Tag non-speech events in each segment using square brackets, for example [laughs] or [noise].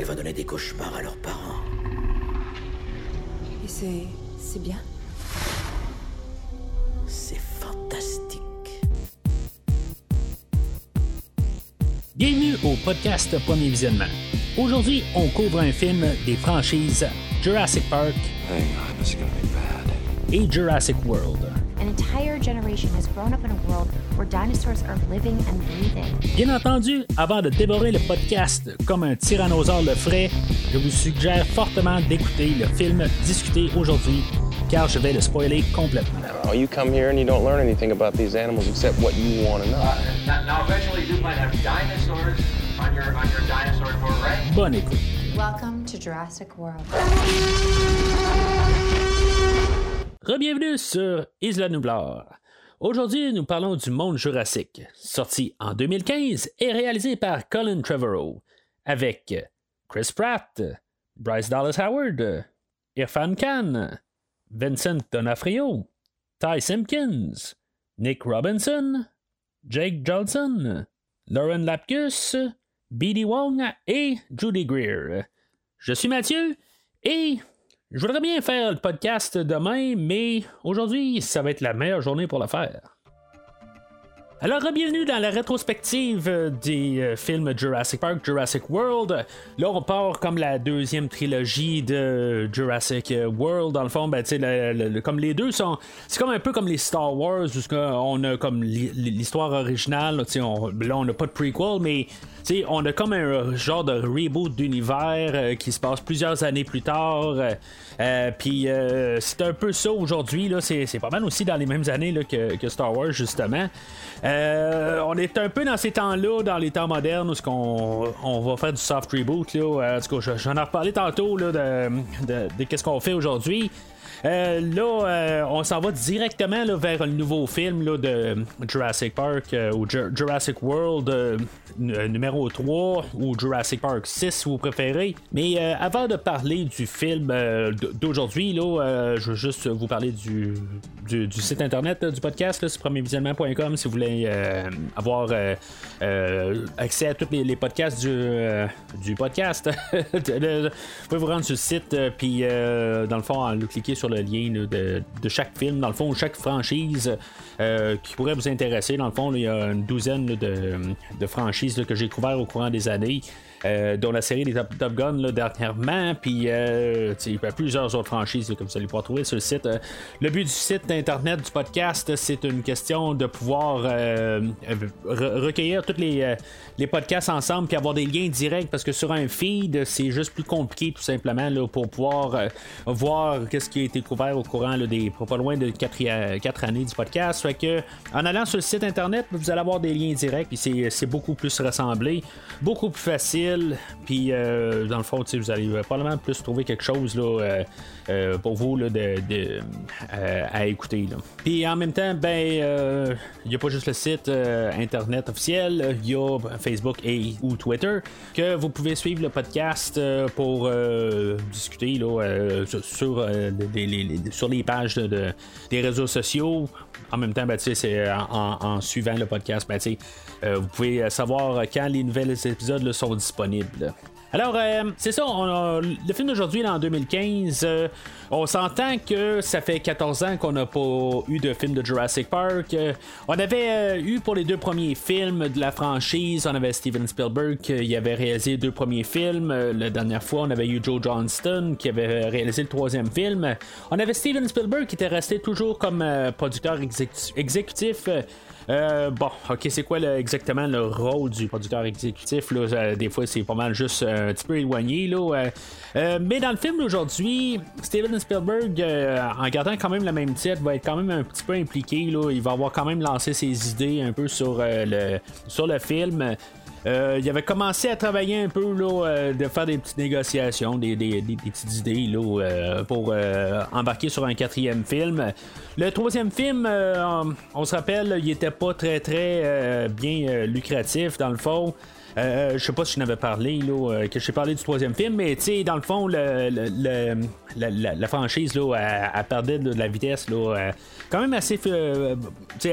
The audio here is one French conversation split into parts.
Elle va donner des cauchemars à leurs parents. Et c'est. c'est bien C'est fantastique. Bienvenue au podcast Premier Visionnement. Aujourd'hui, on couvre un film des franchises Jurassic Park Hang on, this is gonna be bad. et Jurassic World. An entire generation has grown up in a world where dinosaurs are living and breathing. Bien entendu, avant de dévorer le podcast comme un tyrannosaure le ferait, je vous suggère fortement d'écouter le film discuté aujourd'hui, car je vais le spoiler complètement. Oh, you come here and you don't learn anything about these animals except what you want to know. Now, now eventually you might have dinosaurs on your on your dinosaur tour, right? Bonne écoute. Welcome to Jurassic World. Rebienvenue sur Isla Nublar. Aujourd'hui, nous parlons du monde jurassique, sorti en 2015 et réalisé par Colin Trevorrow, avec Chris Pratt, Bryce Dallas Howard, Irfan Khan, Vincent D'Onofrio, Ty Simpkins, Nick Robinson, Jake Johnson, Lauren Lapkus, B.D. Wong et Judy Greer. Je suis Mathieu et je voudrais bien faire le podcast demain, mais aujourd'hui, ça va être la meilleure journée pour le faire. Alors, bienvenue dans la rétrospective des euh, films Jurassic Park, Jurassic World. Là, on part comme la deuxième trilogie de Jurassic World. Dans le fond, ben, le- comme les deux sont. C'est comme un peu comme les Star Wars, où on a comme l'hi- l'histoire originale. là, on- Là, on n'a pas de prequel, mais tu sais, on a comme un genre de reboot d'univers euh, qui se passe plusieurs années plus tard. euh, euh, Puis euh, c'est un peu ça aujourd'hui. C'est pas mal aussi dans les mêmes années là, que, Star Wars, justement. Euh, on est un peu dans ces temps-là, dans les temps modernes, où ce qu'on on va faire du soft reboot. Là. Euh, j'en ai reparlé tantôt là, de, de, qu'est-ce qu'on fait aujourd'hui. Euh, là, euh, on s'en va directement là, vers le nouveau film là, de Jurassic Park euh, ou Ju- Jurassic World numéro 3 ou Jurassic Park 6 si vous préférez. Mais avant de parler du film d'aujourd'hui, là, je veux juste vous parler du, du, site internet du podcast, c'est premiervisionnement.com si vous voulez avoir accès à tous les, podcasts du, du podcast. [laughs] Vous pouvez vous rendre sur le site, puis dans le fond, en cliquer sur le lien de, de chaque film, dans le fond, chaque franchise euh, qui pourrait vous intéresser. Dans le fond, il y a une douzaine de, de franchises que j'ai couvert au courant des années. Euh, dont la série des Top, Gun dernièrement, puis euh, plusieurs autres franchises comme vous allez pouvoir trouver sur le site. Euh, le but du site internet du podcast, c'est une question de pouvoir euh, re- recueillir tous les, les podcasts ensemble puis avoir des liens directs parce que sur un feed, c'est juste plus compliqué tout simplement pour pouvoir voir qu'est-ce qui a été couvert au courant des pas loin de 4, années du podcast. Que en allant sur le site internet, vous allez avoir des liens directs puis c'est beaucoup plus rassemblé, beaucoup plus facile. Puis euh, dans le fond, vous allez probablement plus trouver quelque chose là, euh, euh, pour vous là, de, à écouter. Là. Puis en même temps, ben il n'y a pas juste le site internet officiel, il y a Facebook et ou Twitter que vous pouvez suivre le podcast pour discuter là, sur, les, sur les pages de, de- des réseaux sociaux. En même temps, ben, en, en- suivant le podcast, ben, vous pouvez euh, savoir quand les nouvelles épisodes là, sont disponibles. Alors, euh, c'est ça, le film d'aujourd'hui, en 2015, euh, on s'entend que ça fait 14 ans qu'on n'a pas eu de film de Jurassic Park. Euh, on avait euh, eu pour les deux premiers films de la franchise, on avait Steven Spielberg qui avait réalisé les deux premiers films. Euh, la dernière fois, on avait eu Joe Johnston qui avait réalisé le troisième film. On avait Steven Spielberg qui était resté toujours comme euh, producteur exécu- exécutif. Euh, bon, ok, c'est quoi exactement le rôle du producteur exécutif? Là? Euh, des fois, c'est pas mal juste euh, un petit peu éloigné. Là, mais dans le film d'aujourd'hui, Steven Spielberg, en gardant quand même le même titre, va être quand même un petit peu impliqué. Là. Il va avoir quand même lancé ses idées un peu sur, le, sur le film. Euh, il avait commencé à travailler un peu, là, euh, de faire des petites négociations, des, des- des- petites idées là, euh, pour euh, embarquer sur un quatrième film. Le troisième film, euh, on, se rappelle, il était pas très très euh, bien euh, lucratif dans le fond. Euh, je sais pas si je n'avais parlé, là, euh, que j'ai parlé du troisième film, mais tu sais, dans le fond, le, la, franchise, là, elle, elle perdait de la vitesse, euh, quand même assez, euh,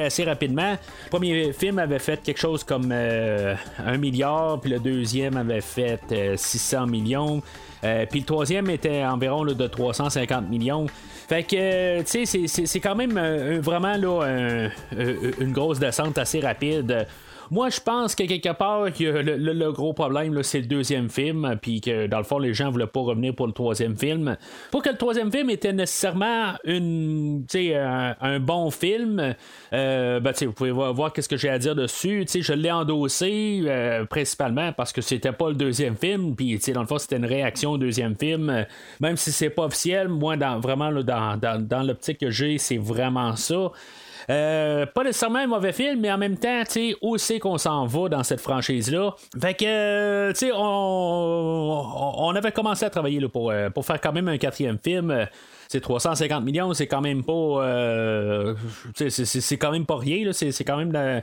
assez rapidement. Le premier film avait fait quelque chose comme euh, 1 milliard, puis le deuxième avait fait euh, 600 millions. Euh, puis le troisième était environ de 350 millions. Fait que, euh, tu sais, c'est- quand même euh, vraiment euh, une grosse descente assez rapide. Moi, je pense que quelque part, que le, gros problème, c'est le deuxième film, puis que dans le fond, les gens voulaient pas revenir pour le troisième film. Pas que le troisième film était nécessairement un, bon film. Euh, ben, vous pouvez voir, qu'est-ce que j'ai à dire dessus. Je l'ai endossé euh, principalement parce que c'était pas le deuxième film, puis dans le fond, c'était une réaction au deuxième film. Même si c'est pas officiel, moi, vraiment, dans l'optique que j'ai, c'est vraiment ça. Euh, pas nécessairement un mauvais film, mais en même temps, tu sais, où c'est qu'on s'en va dans cette franchise-là? Fait que, euh, tu sais, on, on avait commencé à travailler là, pour, euh, pour faire quand même un quatrième film. C'est 350 millions, c'est quand même pas. euh, c'est- quand même pas rien, c'est quand même. euh,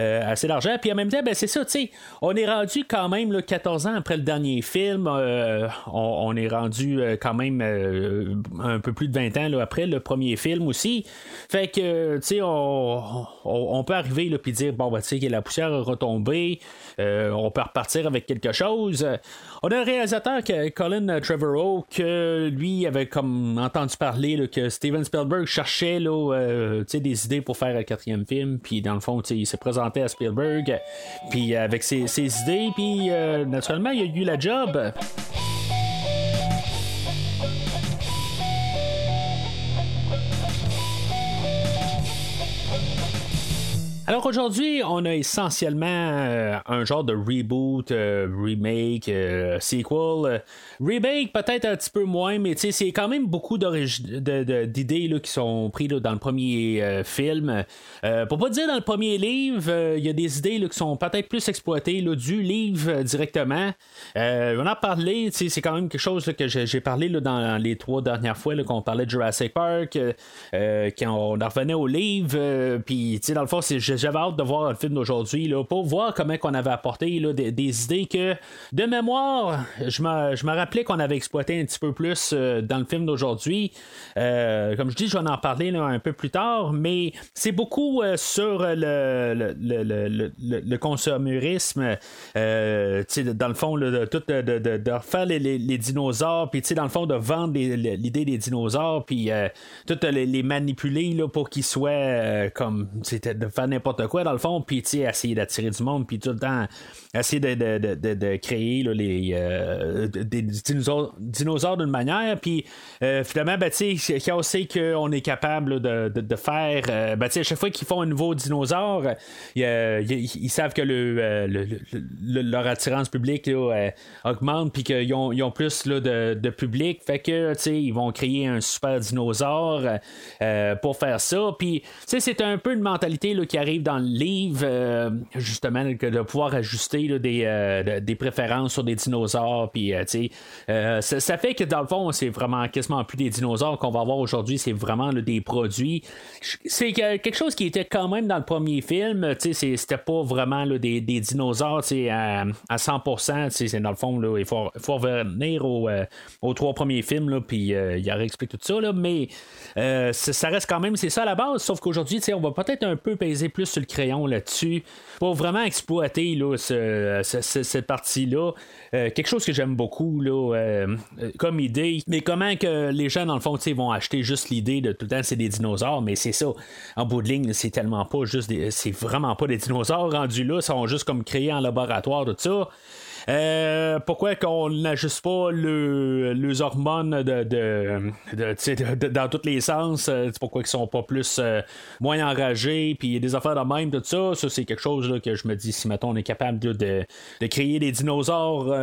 euh, assez d'argent. Puis en même temps, ben, c'est ça, tu sais, on est rendu quand même là, 14 ans après le dernier film. euh, on, est rendu euh, quand même un peu plus de 20 ans après le premier film aussi. Fait que, tu sais, on, peut arriver puis dire, bon, ben, tu sais, que la poussière a retombé, euh, on peut repartir avec quelque chose. On a un réalisateur, Colin Trevorrow, que lui avait comme entendu parler que Steven Spielberg cherchait euh, des idées pour faire un quatrième film, puis dans le fond, il s'est présenté à Spielberg, puis avec ses, ses idées, puis euh, naturellement, il a eu la job. Alors aujourd'hui, on a essentiellement euh, un genre de reboot, euh, remake, euh, sequel. Remake peut-être un petit peu moins, mais c'est quand même beaucoup d'idées qui sont prises dans le premier film. Pour pas dire dans le premier livre, il y a des idées là, qui sont peut-être plus exploitées du livre directement. On en a parlé, tu sais, c'est quand même quelque chose que j'ai parlé dans les trois dernières fois qu'on parlait de Jurassic Park, quand on en revenait au livre, puis dans le fond, c'est- j'avais hâte de voir le film d'aujourd'hui pour voir comment qu'on avait apporté là, des, des idées que, de mémoire, je me, je me rappelais qu'on avait exploité un petit peu plus euh, dans le film d'aujourd'hui. Euh, comme je dis, je vais en parler là, un peu plus tard, mais c'est beaucoup euh, sur le, le, le, le, sais, dans le fond, de, tout, de, de, de- refaire les, les- les dinosaures, puis dans le fond, de vendre l'idée des dinosaures, puis tout les, les manipuler pour qu'ils soient comme, de faire n'importe quoi, dans le fond, puis essayer d'attirer du monde, puis tout le temps essayer de, de, de, de- créer les, euh, des dinosaures, dinosaures d'une manière, puis euh, finalement, ben, quand on sait qu'on est capable de, faire, euh, ben, à chaque fois qu'ils font un nouveau dinosaure, ils savent que le, euh, le- le- le- leur attirance publique euh, augmente, puis qu'ils ont, ont plus de, public, fait que, ils vont créer un super dinosaure pour faire ça, puis, c'est un peu une mentalité qui arrive dans le livre, euh, justement, que de pouvoir ajuster des, euh, de- des préférences sur des dinosaures, puis, euh, ça, ça fait que dans le fond, c'est vraiment quasiment plus des dinosaures qu'on va avoir aujourd'hui, c'est vraiment des produits. C'est que- quelque chose qui était quand même dans le premier film, c'était pas vraiment des, des dinosaures, à, à 100%, tu sais, c'est dans le fond, il faut, faut revenir au, aux trois premiers films, puis il réexplique tout ça, mais ça reste quand même, c'est ça à la base, sauf qu'aujourd'hui, on va peut-être un peu peser plus sur le crayon là-dessus pour vraiment exploiter là, ce- ce- ce- cette partie-là. Euh, quelque chose que j'aime beaucoup là, euh, euh, comme idée, mais comment que les gens, dans le fond, vont acheter juste l'idée de tout le temps, c'est des dinosaures, mais c'est ça. En bout de ligne, c'est tellement pas juste des. C'est vraiment pas des dinosaures rendus là, ils sont juste comme créés en laboratoire, tout ça. Euh, pourquoi qu'on n'ajuste pas le, les hormones dans tous les sens? euh, pourquoi ils sont pas plus euh, moins enragés? Puis des affaires de même, tout ça. Ça, c'est quelque chose que je me dis, si mettons on est capable de, créer des dinosaures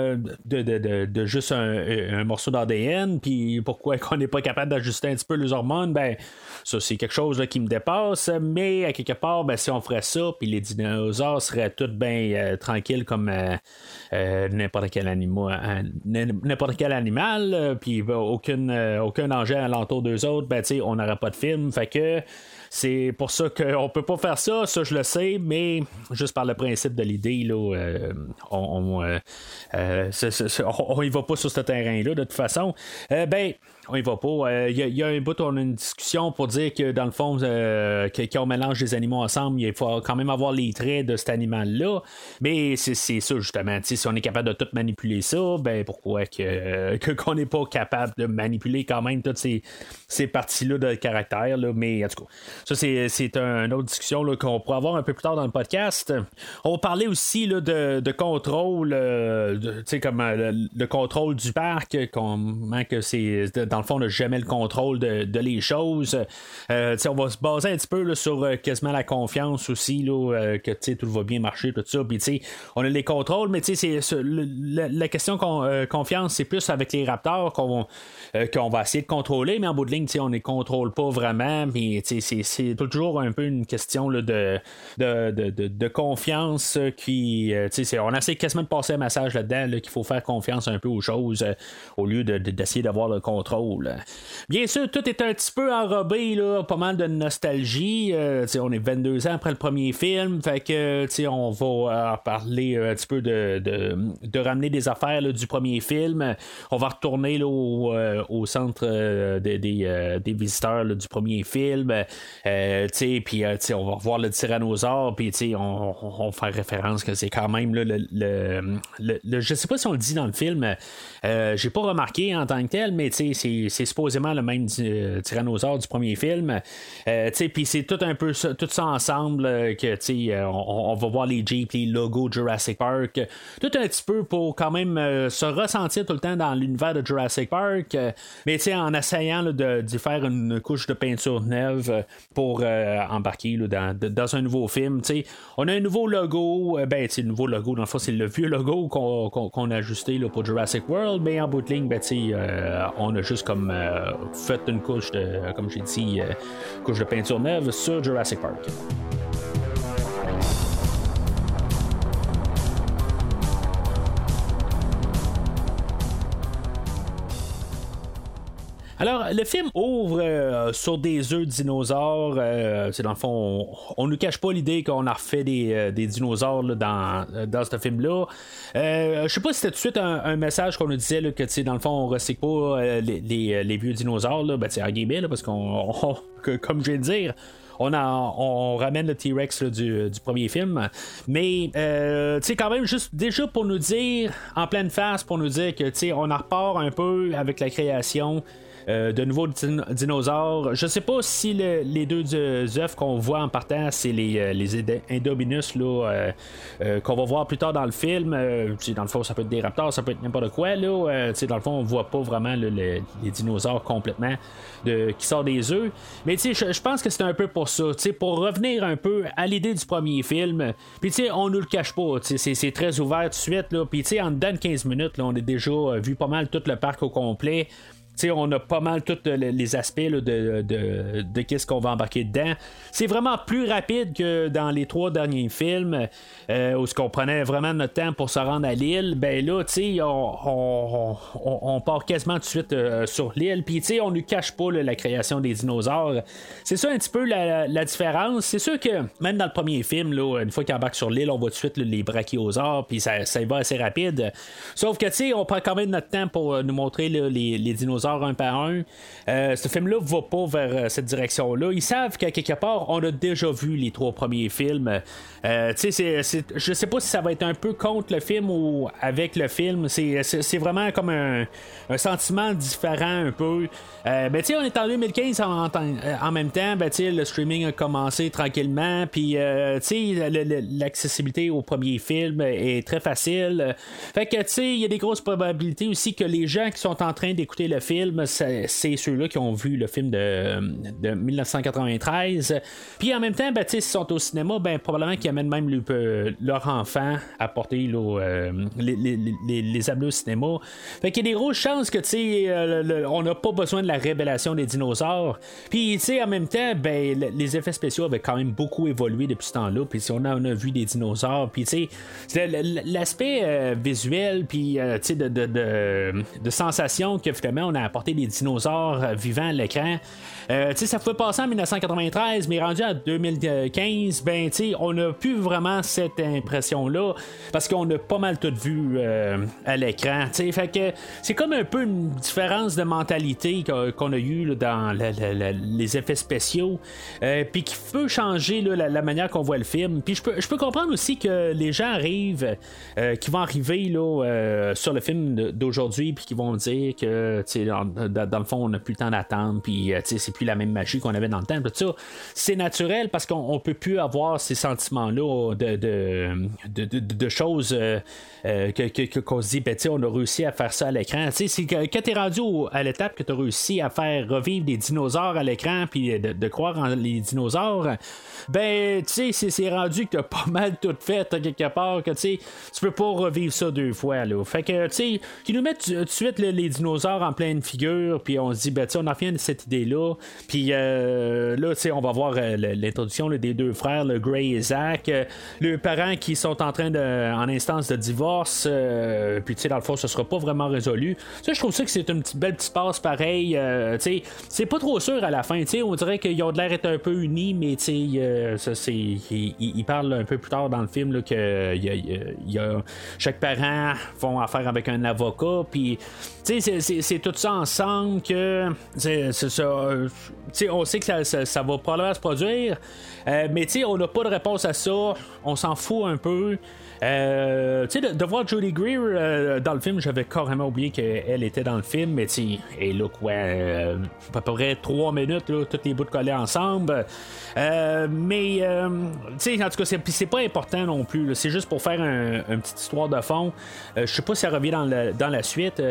de, juste un, morceau d'ADN, puis pourquoi [laughs] qu'on n'est pas capable d'ajuster un petit peu les hormones? Ben, ça, c'est quelque chose qui me dépasse. Mais à quelque part, ben, si on ferait ça, puis les dinosaures seraient tous bien tranquilles comme. Euh, n'importe quel animal, n'importe quel animal, puis ben, aucune, euh, aucun danger alentour d'eux autres, ben, on n'aurait pas de film. Fait que c'est pour ça qu'on peut pas faire ça, ça je le sais, mais juste par le principe de l'idée, là, euh, on, on, on, y va pas sur ce terrain-là de toute façon. ben, on y va pas. Il y, a un bout, on a une discussion pour dire que dans le fond, euh, quand on mélange des animaux ensemble, il faut quand même avoir les traits de cet animal-là. Mais c'est ça, justement. Si on est capable de tout manipuler ça, ben pourquoi que, qu'on n'est pas capable de manipuler quand même toutes ces, ces parties-là de caractère. Là. Mais en tout cas, ça, c'est, une autre discussion qu'on pourra avoir un peu plus tard dans le podcast. On va parler aussi là, de, de contrôle, euh, comme euh, le, contrôle du parc, comment que c'est le fond, on n'a jamais le contrôle de, les choses. Euh, on va se baser un petit peu sur euh, quasiment la confiance aussi, là, euh, que tout va bien marcher, tout ça. Puis, on a les contrôles, mais c'est, la, question confiance, c'est plus avec les raptors qu'on, qu'on va essayer de contrôler, mais en bout de ligne, on ne les contrôle pas vraiment. Mais c'est, toujours un peu une question de, de, de, de, confiance qui. on essaie quasiment de passer un message là-dedans qu'il faut faire confiance un peu aux choses au lieu d'essayer d'avoir le contrôle. Bien sûr, tout est un petit peu enrobé, là, pas mal de nostalgie. Euh, on est 22 ans après le premier film, fait que on va euh, parler un petit peu de, ramener des affaires du premier film. On va retourner au, euh, au, centre des, visiteurs du premier film. puis on va revoir le tyrannosaure, puis on, faire référence que c'est quand même le, le, le, Je sais pas si on le dit dans le film, j'ai pas remarqué en tant que tel, mais c'est c'est supposément le même euh, tyrannosaure du premier film. Euh, puis c'est tout un peu ça, tout ça ensemble euh, que on, on, va voir les Jeeps, les logos Jurassic Park. Tout un petit peu pour quand même se ressentir tout le temps dans l'univers de Jurassic Park. mais en essayant de, faire une couche de peinture neuve pour embarquer dans, dans, un nouveau film. On a un nouveau logo. ben, le nouveau logo, dans le fond, c'est le vieux logo qu'on a ajusté là, pour Jurassic World. Mais en bout de ligne, ben, on a juste comme euh, fait une couche de, comme j'ai dit, euh, couche de peinture neuve sur Jurassic Park. Alors, le film ouvre euh, sur des œufs de dinosaures. c'est dans le fond, on ne nous cache pas l'idée qu'on a refait des, dinosaures dans, dans ce film-là. Euh, je sais pas si c'était tout de suite un, message qu'on nous disait là, que dans le fond, on recycle pas euh, les, euh, vieux dinosaures, là, ben, en guillemets, parce qu'on, [laughs] comme je viens de dire, on, ramène le T-Rex du, premier film. Mais, euh, tu quand même, juste déjà pour nous dire, en pleine face, pour nous dire que, tu sais, on en repart un peu avec la création euh, de nouveaux dinosaures. Je sais pas si les deux œufs qu'on voit en partant, c'est les, euh, les Indominus euh, qu'on va voir plus tard dans le film. dans le fond, ça peut être des raptors, ça peut être n'importe quoi. Là, dans le fond, on voit pas vraiment les, dinosaures complètement qui sortent des œufs. Mais je pense que c'est un peu pour ça. Pour revenir un peu à l'idée du premier film. Puis on nous le cache pas. C'est très ouvert tout de suite. Puis en dedans de 15 minutes, là, on a déjà vu pas mal tout le parc au complet on a pas mal tous les aspects de, de, qu'est-ce qu'on va embarquer dedans. C'est vraiment plus rapide que dans les trois derniers films euh, où ce qu'on prenait vraiment notre temps pour se rendre à l'île. Ben là, on, on, part quasiment tout de suite euh, sur l'île. Puis on ne cache pas la création des dinosaures. C'est ça un petit peu la, différence. C'est sûr que même dans le premier film, là, une fois qu'il embarque sur l'île, on voit tout de suite les brachiosaures. Puis ça, ça va assez rapide. Sauf que on prend quand même notre temps pour euh, nous montrer les dinosaures un par un. Euh, ce film-là va pas vers euh, cette direction-là. Ils savent qu'à quelque part, on a déjà vu les trois premiers films. Euh, tu sais, je sais pas si ça va être un peu contre le film ou avec le film. C'est vraiment comme un, sentiment différent un peu. mais tu sais, on est en 2015 en, même temps. Ben, le streaming a commencé tranquillement. Puis, tu sais, l'accessibilité au premier film est très facile. Fait que, tu sais, il y a des grosses probabilités aussi que les gens qui sont en train d'écouter le film c'est ceux-là qui ont vu le film de, de 1993. Puis en même temps, ben, s'ils sont au cinéma, ben, probablement qu'ils amènent même leur enfant à porter euh, les, les, au cinéma. Fait qu'il y a des grosses chances que euh, on n'a pas besoin de la révélation des dinosaures. Puis en même temps, ben, les effets spéciaux avaient quand même beaucoup évolué depuis ce temps-là. Puis si on a, a, vu des dinosaures, puis l'aspect euh, visuel, puis de, de, de, de, sensation que finalement on a apporter des dinosaures vivants à l'écran. Euh, ça pouvait passer en 1993, mais rendu en 2015, ben, on n'a plus vraiment cette impression-là parce qu'on a pas mal tout vu euh, à l'écran. Fait que c'est comme un peu une différence de mentalité qu'on a eu dans les effets spéciaux, euh, puis qui peut changer la, manière qu'on voit le film. Puis je peux, je peux comprendre aussi que les gens arrivent, qui vont arriver là, sur le film d'aujourd'hui, puis qui vont dire que dans, le fond, on n'a plus le temps d'attendre, puis c'est plus la même magie qu'on avait dans le temps. C'est naturel parce qu'on peut plus avoir ces sentiments-là de, de, de, choses euh, euh, que, qu'on se dit, ben, on a réussi à faire ça à l'écran. C'est quand tu es rendu à l'étape que tu as réussi à faire revivre des dinosaures à l'écran, puis de, croire en les dinosaures, ben, tu sais, c'est rendu que tu as pas [laughs] mal tout fait quelque part, que tu peux pas revivre ça deux fois. Là. Fait que, tu sais, qui nous mettent tout de suite les dinosaures en figure, puis on se dit, ben, on a rien de cette idée-là. Puis euh, là, tu sais, on va voir euh, l'introduction des deux frères, le Gray et Zach, euh, les parents qui sont en train de, en instance de divorce. puis, tu sais, dans le fond, ce sera pas vraiment résolu. Ça, je trouve ça que c'est une petite, belle petite passe pareil. tu sais, c'est pas trop sûr à la fin. Tu sais, on dirait qu'ils ont l'air d'être un peu unis, mais tu sais. Ils parlent un peu plus tard dans le film que chaque parent font affaire avec un avocat. Puis, c'est tout ça ensemble que. C'est ça on sait que ça, va probablement se produire, euh, mais on n'a pas de réponse à ça. On s'en fout un peu. Euh, de, voir Judy Greer euh, dans le film, j'avais carrément oublié qu'elle était dans le film, mais tu sais, et là, euh, à peu près trois minutes, là, tous les bouts de collés ensemble. Mais, tu sais, en tout cas, c'est, pas important non plus. C'est juste pour faire une petite histoire de fond. Je sais pas si ça revient dans, dans la suite.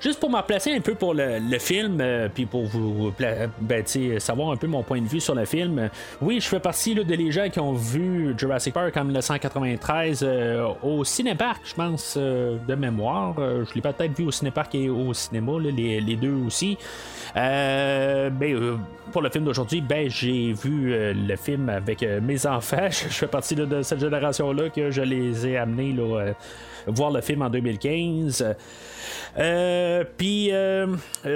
juste pour me replacer un peu pour le, film, puis pour vous ben, savoir un peu mon point de vue sur le film. Oui, je fais partie là, de les gens qui ont vu Jurassic Park en 1993 euh, au Cinépark, je pense, euh, de mémoire. Euh, je l'ai peut-être vu au Cinépark et au cinéma, les, deux aussi. Ben, pour le film d'aujourd'hui, ben, j'ai vu le film avec mes enfants. [laughs] Je, fais partie de cette génération-là que je les ai amenés voir le film en 2015. puis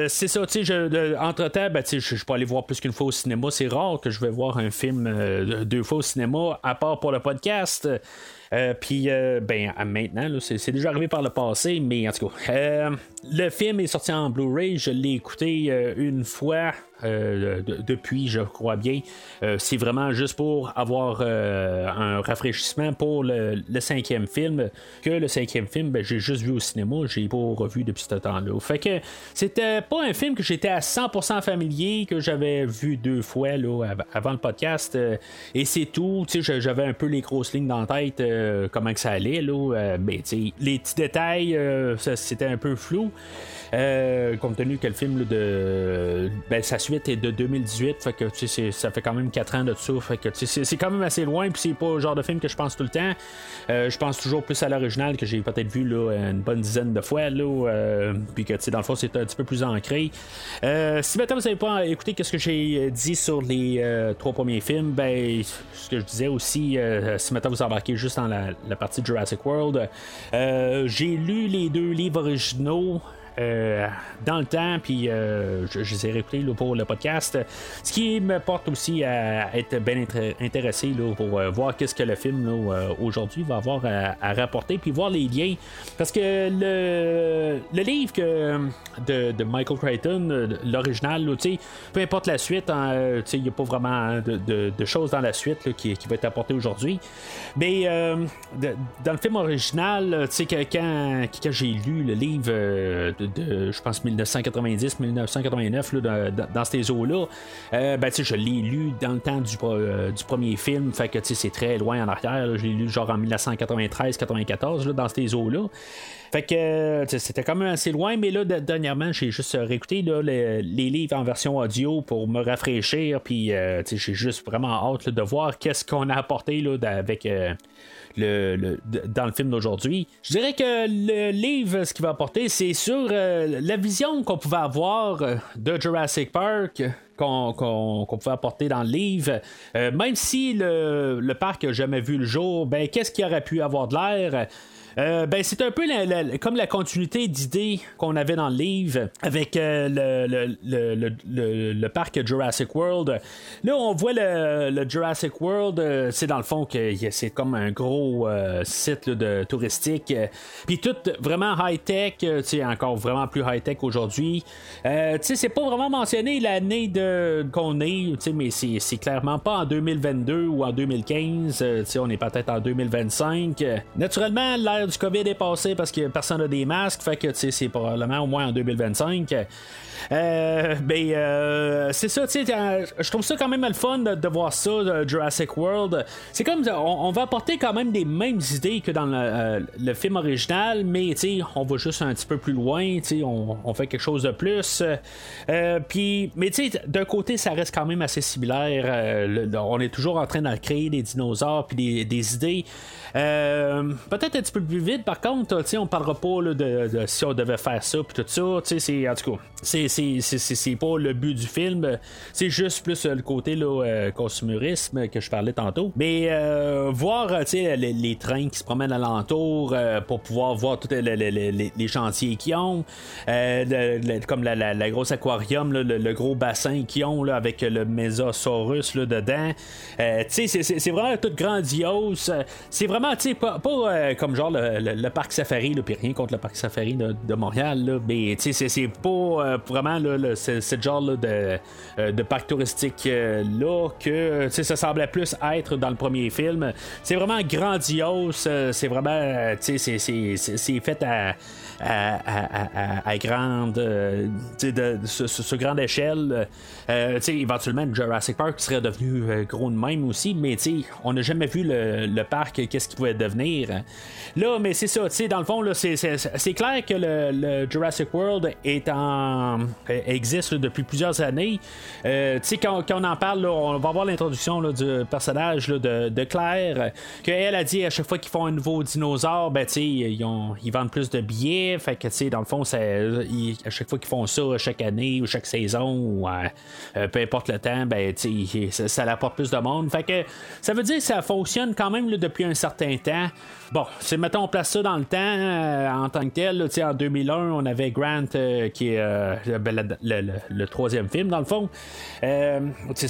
c'est ça, tu sais, entre-temps, ben, je, peux aller voir plus qu'une fois au cinéma. C'est rare que je vais voir un film deux fois au cinéma, à part pour le podcast. Euh, puis, euh, ben, maintenant, c'est déjà arrivé par le passé, mais en tout cas, euh, le film est sorti en Blu-ray. Je l'ai écouté une fois euh, depuis, je crois bien. Euh, c'est vraiment juste pour avoir euh, un rafraîchissement pour le, cinquième film. Que le cinquième film, ben, j'ai juste vu au cinéma, j'ai pas revu depuis ce temps-là. Fait que c'était pas un film que j'étais à 100% familier, que j'avais vu deux fois là, avant le podcast. et c'est tout. J'avais un peu les grosses lignes dans la tête, comment que ça allait. Là, ben, les petits détails, c'était un peu flou. Euh, compte tenu que le film de ben, sa suite est de 2018, fait que ça fait quand même 4 ans de ça, fait que c'est quand même assez loin, puis c'est pas le genre de film que je pense tout le temps. Euh, je pense toujours plus à l'original que j'ai peut-être vu là, une bonne dizaine de fois, là, euh, puis que dans le fond c'est un petit peu plus ancré. si maintenant vous n'avez pas écouté ce que j'ai dit sur les trois premiers films, ben ce que je disais aussi, si maintenant vous embarquez juste dans la, la partie Jurassic World, j'ai lu les deux livres originaux. Euh, dans le temps, puis euh, je, les ai réécoutés pour le podcast. Ce qui me porte aussi à être bien intéressé pour euh, voir qu'est-ce que le film aujourd'hui va avoir à, rapporter, puis voir les liens. Parce que le, livre que, de, Michael Crichton, l'original, peu importe la suite, hein, il n'y a pas vraiment de, choses dans la suite qui, va être apportée aujourd'hui. Mais dans le film original, quand, quand j'ai lu le livre de, je pense, 1990-1989, dans ces eaux-là, euh, ben, je l'ai lu dans le temps du, euh, premier film, fait que c'est très loin en arrière. Je l'ai lu genre en 1993-94 dans ces eaux-là. Fait que c'était quand même assez loin, mais là, dernièrement, j'ai juste réécouté les, livres en version audio pour me rafraîchir, puis euh, j'ai juste vraiment hâte de voir qu'est-ce qu'on a apporté là, avec dans le film d'aujourd'hui. Je dirais que le livre, ce qu'il va apporter, c'est sur euh, la vision qu'on pouvait avoir euh, de Jurassic Park. Qu'on pouvait apporter dans le livre. Euh, même si le, le parc n'a jamais vu le jour, ben qu'est-ce qui aurait pu avoir de l'air? Euh, ben, c'est un peu comme la continuité d'idées qu'on avait dans le livre avec euh, le, parc Jurassic World. Là, on voit le, Jurassic World, euh, c'est dans le fond que c'est comme un gros site de touristique. Puis tout vraiment high-tech, sais, encore vraiment plus high-tech aujourd'hui. C'est pas vraiment mentionné l'année qu'on est, mais c'est, c'est clairement pas en 2022 ou en 2015. euh, tu sais, on est peut-être en 2025. Euh, Naturellement, du COVID est passée parce que personne n'a des masques, fait que c'est probablement au moins en 2025. Euh, ben, euh, c'est ça, tu sais, euh, je trouve ça quand même le fun de, voir ça, de Jurassic World. C'est comme, on, on va apporter quand même des mêmes idées que dans le, euh, le film original, mais tu sais, on va juste un petit peu plus loin, tu sais, on, on fait quelque chose de plus. Euh, puis, mais tu sais, d'un côté, ça reste quand même assez similaire. Euh, on est toujours en train de créer des dinosaures puis des, des idées. Euh, peut-être un petit peu plus vite, par contre, tu sais, on parlera pas là, de, de si on devait faire ça puis tout ça. Tu sais, c'est en tout cas, c'est, c'est, pas le but du film. C'est juste plus euh, le côté là, euh, consumérisme que je parlais tantôt. Mais euh, voir, les, les trains qui se promènent alentour pour pouvoir voir tous les, les- les- chantiers qu'ils ont, euh, le- le- comme la, la, grosse aquarium, le, gros bassin qu'ils ont là, avec le Mésasaurus là, dedans. C'est, vraiment tout grandiose. C'est vraiment, pas, pas comme genre le, parc safari, puis rien contre le parc safari de, de Montréal, mais c'est, pas euh, vraiment ce, genre de, euh, de parc touristique euh, là que sais, ça semblait plus être dans le premier film. C'est vraiment grandiose, euh, c'est vraiment, euh, c'est fait à, à, grande, échelle. Éventuellement, Jurassic Park serait devenu euh, gros de même aussi, mais on n'a jamais vu le, parc, qu'est-ce qu'il pouvait devenir. Là, mais c'est ça, dans le fond, c'est, clair que le, Jurassic World est en, euh, existe depuis plusieurs années. Euh, quand, quand on en parle, on va voir l'introduction du personnage de, Claire, qu'elle a dit à chaque fois qu'ils font un nouveau dinosaure, ben, ils, ont- ils vendent plus de billets. Fait que, tu sais, dans le fond, ils- à chaque fois qu'ils font ça, chaque année ou chaque saison, ou euh, euh, peu importe le temps, ben, tu ça, ça apporte plus de monde. Fait que ça veut dire que ça fonctionne quand même depuis un certain temps. Bon, c'est mettons, on place ça dans le temps euh, en tant que tel. là, en 2001, on avait Grant euh, qui est euh, ben, le, troisième film, dans le fond. Euh, c'est-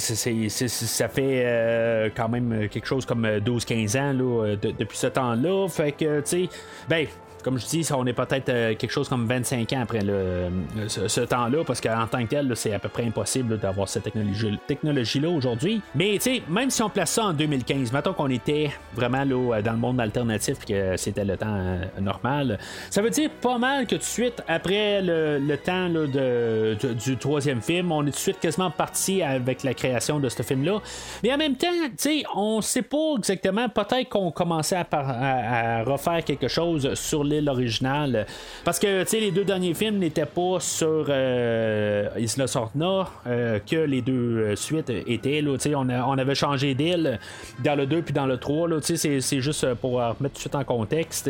c'est- ça fait euh, quand même quelque chose comme 12-15 ans là, de- depuis ce temps-là. Fait que, tu sais, ben. Comme je dis, on est peut-être euh, quelque chose comme 25 ans après le, ce, ce temps-là, parce qu'en tant que tel, c'est à peu près impossible d'avoir cette technologie- technologie-là aujourd'hui. Mais tu sais, même si on place ça en 2015, mettons qu'on était vraiment là, dans le monde alternatif et que c'était le temps euh, normal, ça veut dire pas mal que tout de suite, après le, le temps de- du troisième film, on est tout de suite quasiment parti avec la création de ce film-là. Mais en même temps, tu sais, on sait pas exactement, peut-être qu'on commençait à- à refaire quelque chose sur l'île originale. Parce que, tu sais, les deux derniers films n'étaient pas sur euh, Isla Sorna euh, que les deux euh, suites étaient. Là, on, a- on avait changé d'île dans le 2 puis dans le 3. Là, c'est, c'est juste pour remettre tout de suite en contexte.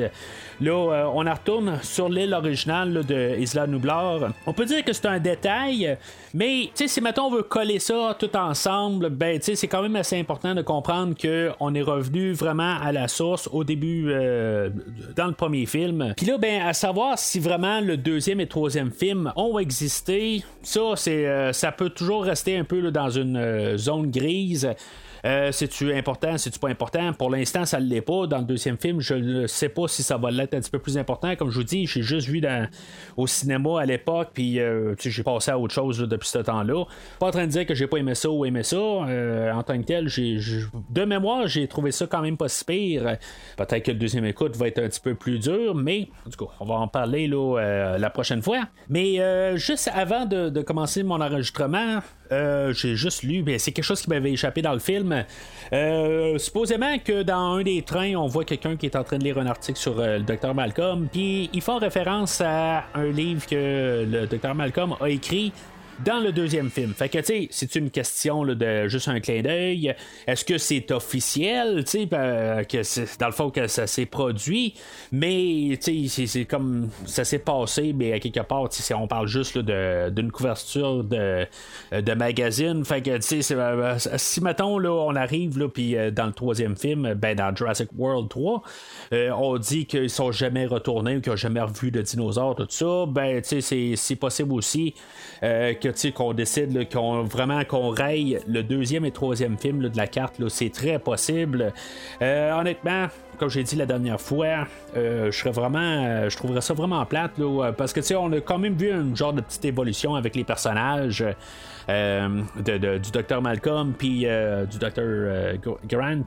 Là, on retourne sur l'île originale de Isla Nublar. On peut dire que c'est un détail, mais si mettons on veut coller ça tout ensemble, ben tu c'est quand même assez important de comprendre que on est revenu vraiment à la source au début dans le premier Puis là, ben à savoir si vraiment le deuxième et troisième film ont existé, ça c'est euh, ça peut toujours rester un peu dans une euh, zone grise. Euh, c'est-tu important, c'est-tu pas important? Pour l'instant, ça ne l'est pas. Dans le deuxième film, je ne sais pas si ça va l'être un petit peu plus important. Comme je vous dis, j'ai juste vu au cinéma à l'époque, puis euh, j'ai passé à autre chose depuis ce temps-là. Pas en train de dire que j'ai pas aimé ça ou aimé ça. Euh, en tant que tel, j'ai, de mémoire, j'ai trouvé ça quand même pas si pire. Peut-être que le deuxième écoute va être un petit peu plus dur, mais en tout on va en parler là, la prochaine fois. Mais juste avant de commencer mon enregistrement, euh, j'ai juste lu, mais c'est quelque chose qui m'avait échappé dans le film. Euh, supposément que dans un des trains, on voit quelqu'un qui est en train de lire un article sur euh, le docteur Malcolm, puis ils font référence à un livre que le docteur Malcolm a écrit dans le deuxième film. Fait que, tu sais, c'est une question là, de juste un clin d'œil. Est-ce que c'est officiel, tu sais, ben, que c'est, dans le fond, que ça s'est produit, mais, tu sais, c'est, comme ça s'est passé, mais à quelque part, sais, on parle juste là, d'une couverture de, de magazine. Fait que, tu sais, euh, si, mettons, là, on arrive, là, puis euh, dans le troisième film, ben, dans Jurassic World 3, euh, on dit qu'ils sont jamais retournés ou qu'ils n'ont jamais revu de dinosaures, tout ça, ben, tu sais, c'est possible aussi euh, qu'on décide qu'on, vraiment qu'on raye le deuxième et troisième film de la carte, c'est très possible. Euh, honnêtement, comme j'ai dit la dernière fois, je serais vraiment, je trouverais ça vraiment plate, parce que on a quand même vu un genre de petite évolution avec les personnages. Euh, du docteur Malcolm, puis euh, du docteur euh, Grant.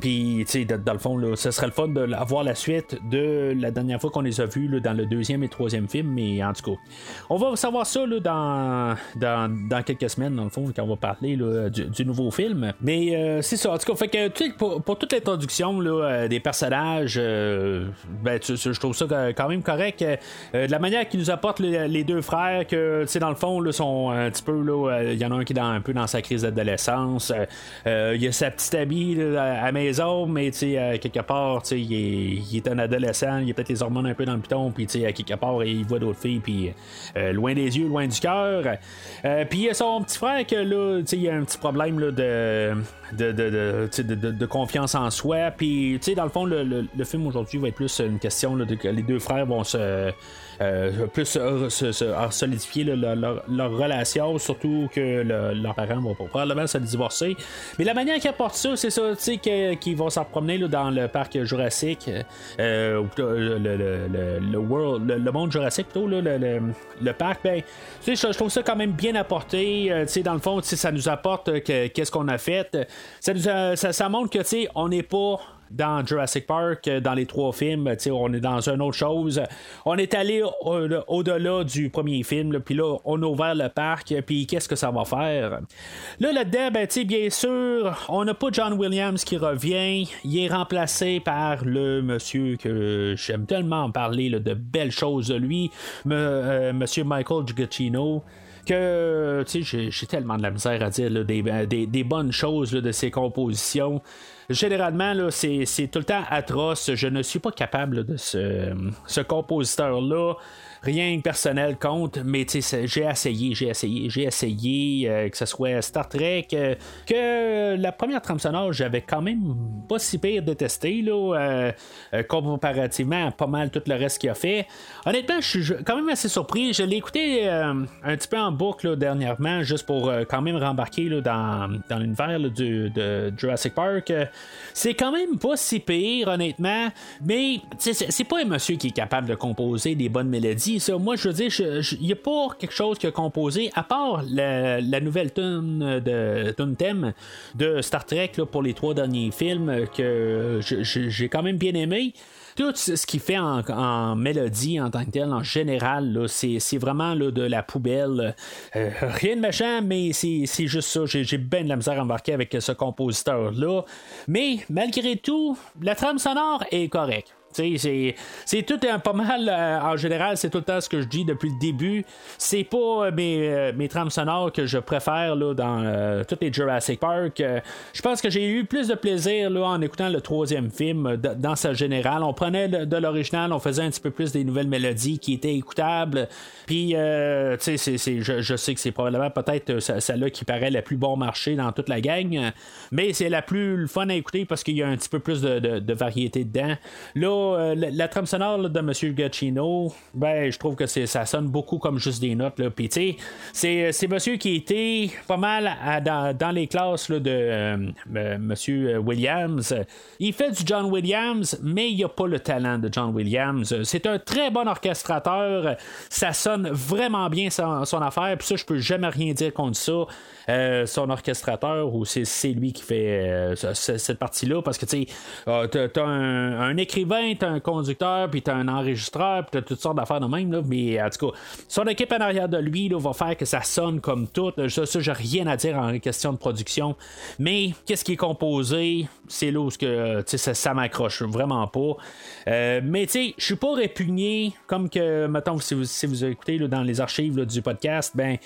Puis, tu sais, dans le fond, là, ce serait le fun de la suite de la dernière fois qu'on les a vus dans le deuxième et troisième film, mais en tout cas, on va savoir ça là, dans, dans, quelques semaines, dans le fond, quand on va parler du, nouveau film. Mais c'est ça, en tout cas, fait que pour, pour toute l'introduction des personnages, ben, je trouve ça quand même correct. de la manière qu'ils nous apportent les, deux frères, que, tu sais, dans le fond, sont un petit peu il y en a un qui est un peu dans sa crise d'adolescence. Euh, euh, il y a sa petite amie à maison, mais euh, quelque part, il est, il est, un adolescent, il a peut-être les hormones un peu dans le piton, puis à quelque part, il voit d'autres filles, puis loin des yeux, loin du cœur. puis il y a son petit frère que là, il y a un petit problème là, de de, de, de, confiance en soi. Puis, tu sais, dans le fond, le, le, film aujourd'hui va être plus une question de que les deux frères vont se. Euh, plus solidifier leur, relation, surtout que leurs parents vont probablement se divorcer. Mais la manière qu'ils apportent ça, c'est ça, tu sais, qu'ils vont s'en promener là, dans le parc Jurassique, euh, le, le, world, le, monde Jurassique, plutôt, là, le, parc, ben, tu sais, je, trouve ça quand même bien apporté. Euh, tu sais, dans le fond, ça nous apporte qu'est-ce qu'on a fait ça, ça, montre que, tu sais, on n'est pas dans Jurassic Park, euh, dans les trois films, on est dans une autre chose. On est allé au-delà du premier film, puis là, on a ouvert le parc, puis qu'est-ce que ça va faire? Là, là-dedans, ben, bien sûr, on n'a pas John Williams qui revient. Il est remplacé par le monsieur que j'aime tellement parler de belles choses de lui, euh, monsieur Michael Giacchino que j'ai tellement de la misère à dire des, bonnes choses de ses compositions. Généralement, c'est tout le temps atroce. Je ne suis pas capable de ce, ce compositeur-là rien de personnel compte, mais j'ai essayé, j'ai essayé, j'ai essayé, euh, que ce soit Star Trek, euh, que la première trame sonore, j'avais quand même pas si pire détesté, là, euh, comparativement à pas mal tout le reste qu'il a fait. Honnêtement, je suis quand même assez surpris. Je l'ai écouté un petit peu en boucle dernièrement, juste pour quand même rembarquer dans l'univers de Jurassic Park. c'est quand même pas si pire, honnêtement, mais c'est pas un monsieur qui est capable de composer des bonnes mélodies moi, je veux dire, il n'y a pas quelque chose qui a composé, à part la, nouvelle tune de thème de Star Trek pour les trois derniers films que j'ai quand même bien aimé tout ce qu'il fait en, mélodie en tant que tel, en général, c'est vraiment de la poubelle. Euh, rien de méchant, mais c'est juste ça. J'ai bien de la misère à embarquer avec ce compositeur-là. Mais malgré tout, la trame sonore est correcte. C'est tout un pas mal, euh, en général, c'est tout le temps ce que je dis depuis le début. C'est pas euh, mes, euh, mes trames sonores que je préfère là, dans tous les Jurassic Park. je pense que j'ai eu plus de plaisir là, en écoutant le troisième film dans sa générale. On prenait de, l'original, on faisait un petit peu plus des nouvelles mélodies qui étaient écoutables. Puis, tu sais, je, sais que c'est probablement peut-être celle-là qui paraît la plus bon marché dans toute la gang, mais c'est la plus fun à écouter parce qu'il y a un petit peu plus de, de variété dedans. Là, euh, la, trame sonore de M. Gacchino, ben, je trouve que ça sonne beaucoup comme juste des notes. Tu sais, c'est monsieur qui était pas mal dans, les classes de euh, M. Williams. Il fait du John Williams, mais il n'a pas le talent de John Williams. C'est un très bon orchestrateur. Ça sonne vraiment bien son, son affaire. Puis ça, je peux jamais rien dire contre ça. Euh, son orchestrateur ou c'est lui qui fait cette partie-là parce que tu sais, t'as un, écrivain t'as un conducteur, puis t'as un enregistreur, puis t'as toutes sortes d'affaires de même, là, mais en tout cas, son équipe en arrière de lui va faire que ça sonne comme tout. Ça, ça j'ai rien à dire en question de production. Mais qu'est-ce qui est composé, c'est là où que, ça, ça m'accroche vraiment pas. Euh, mais tu sais, je suis pas répugné, comme que, mettons, si vous, si vous écoutez là, dans les archives du podcast, ben,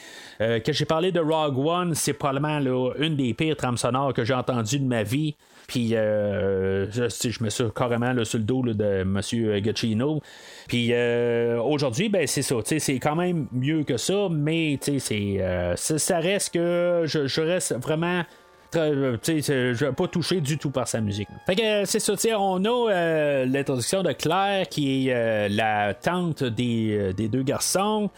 euh, que j'ai parlé de Rogue One, c'est probablement là, une des pires trames sonores que j'ai entendues de ma vie. Puis euh, je, mets ça carrément là, sur le dos de M. Gacchino. Puis euh, aujourd'hui, ben c'est ça. C'est quand même mieux que ça, mais euh, ça, ça reste que je, reste vraiment euh, je vais pas touché du tout par sa musique. Fait que c'est ça, on a euh, l'introduction de Claire qui est euh, la tante des, deux garçons.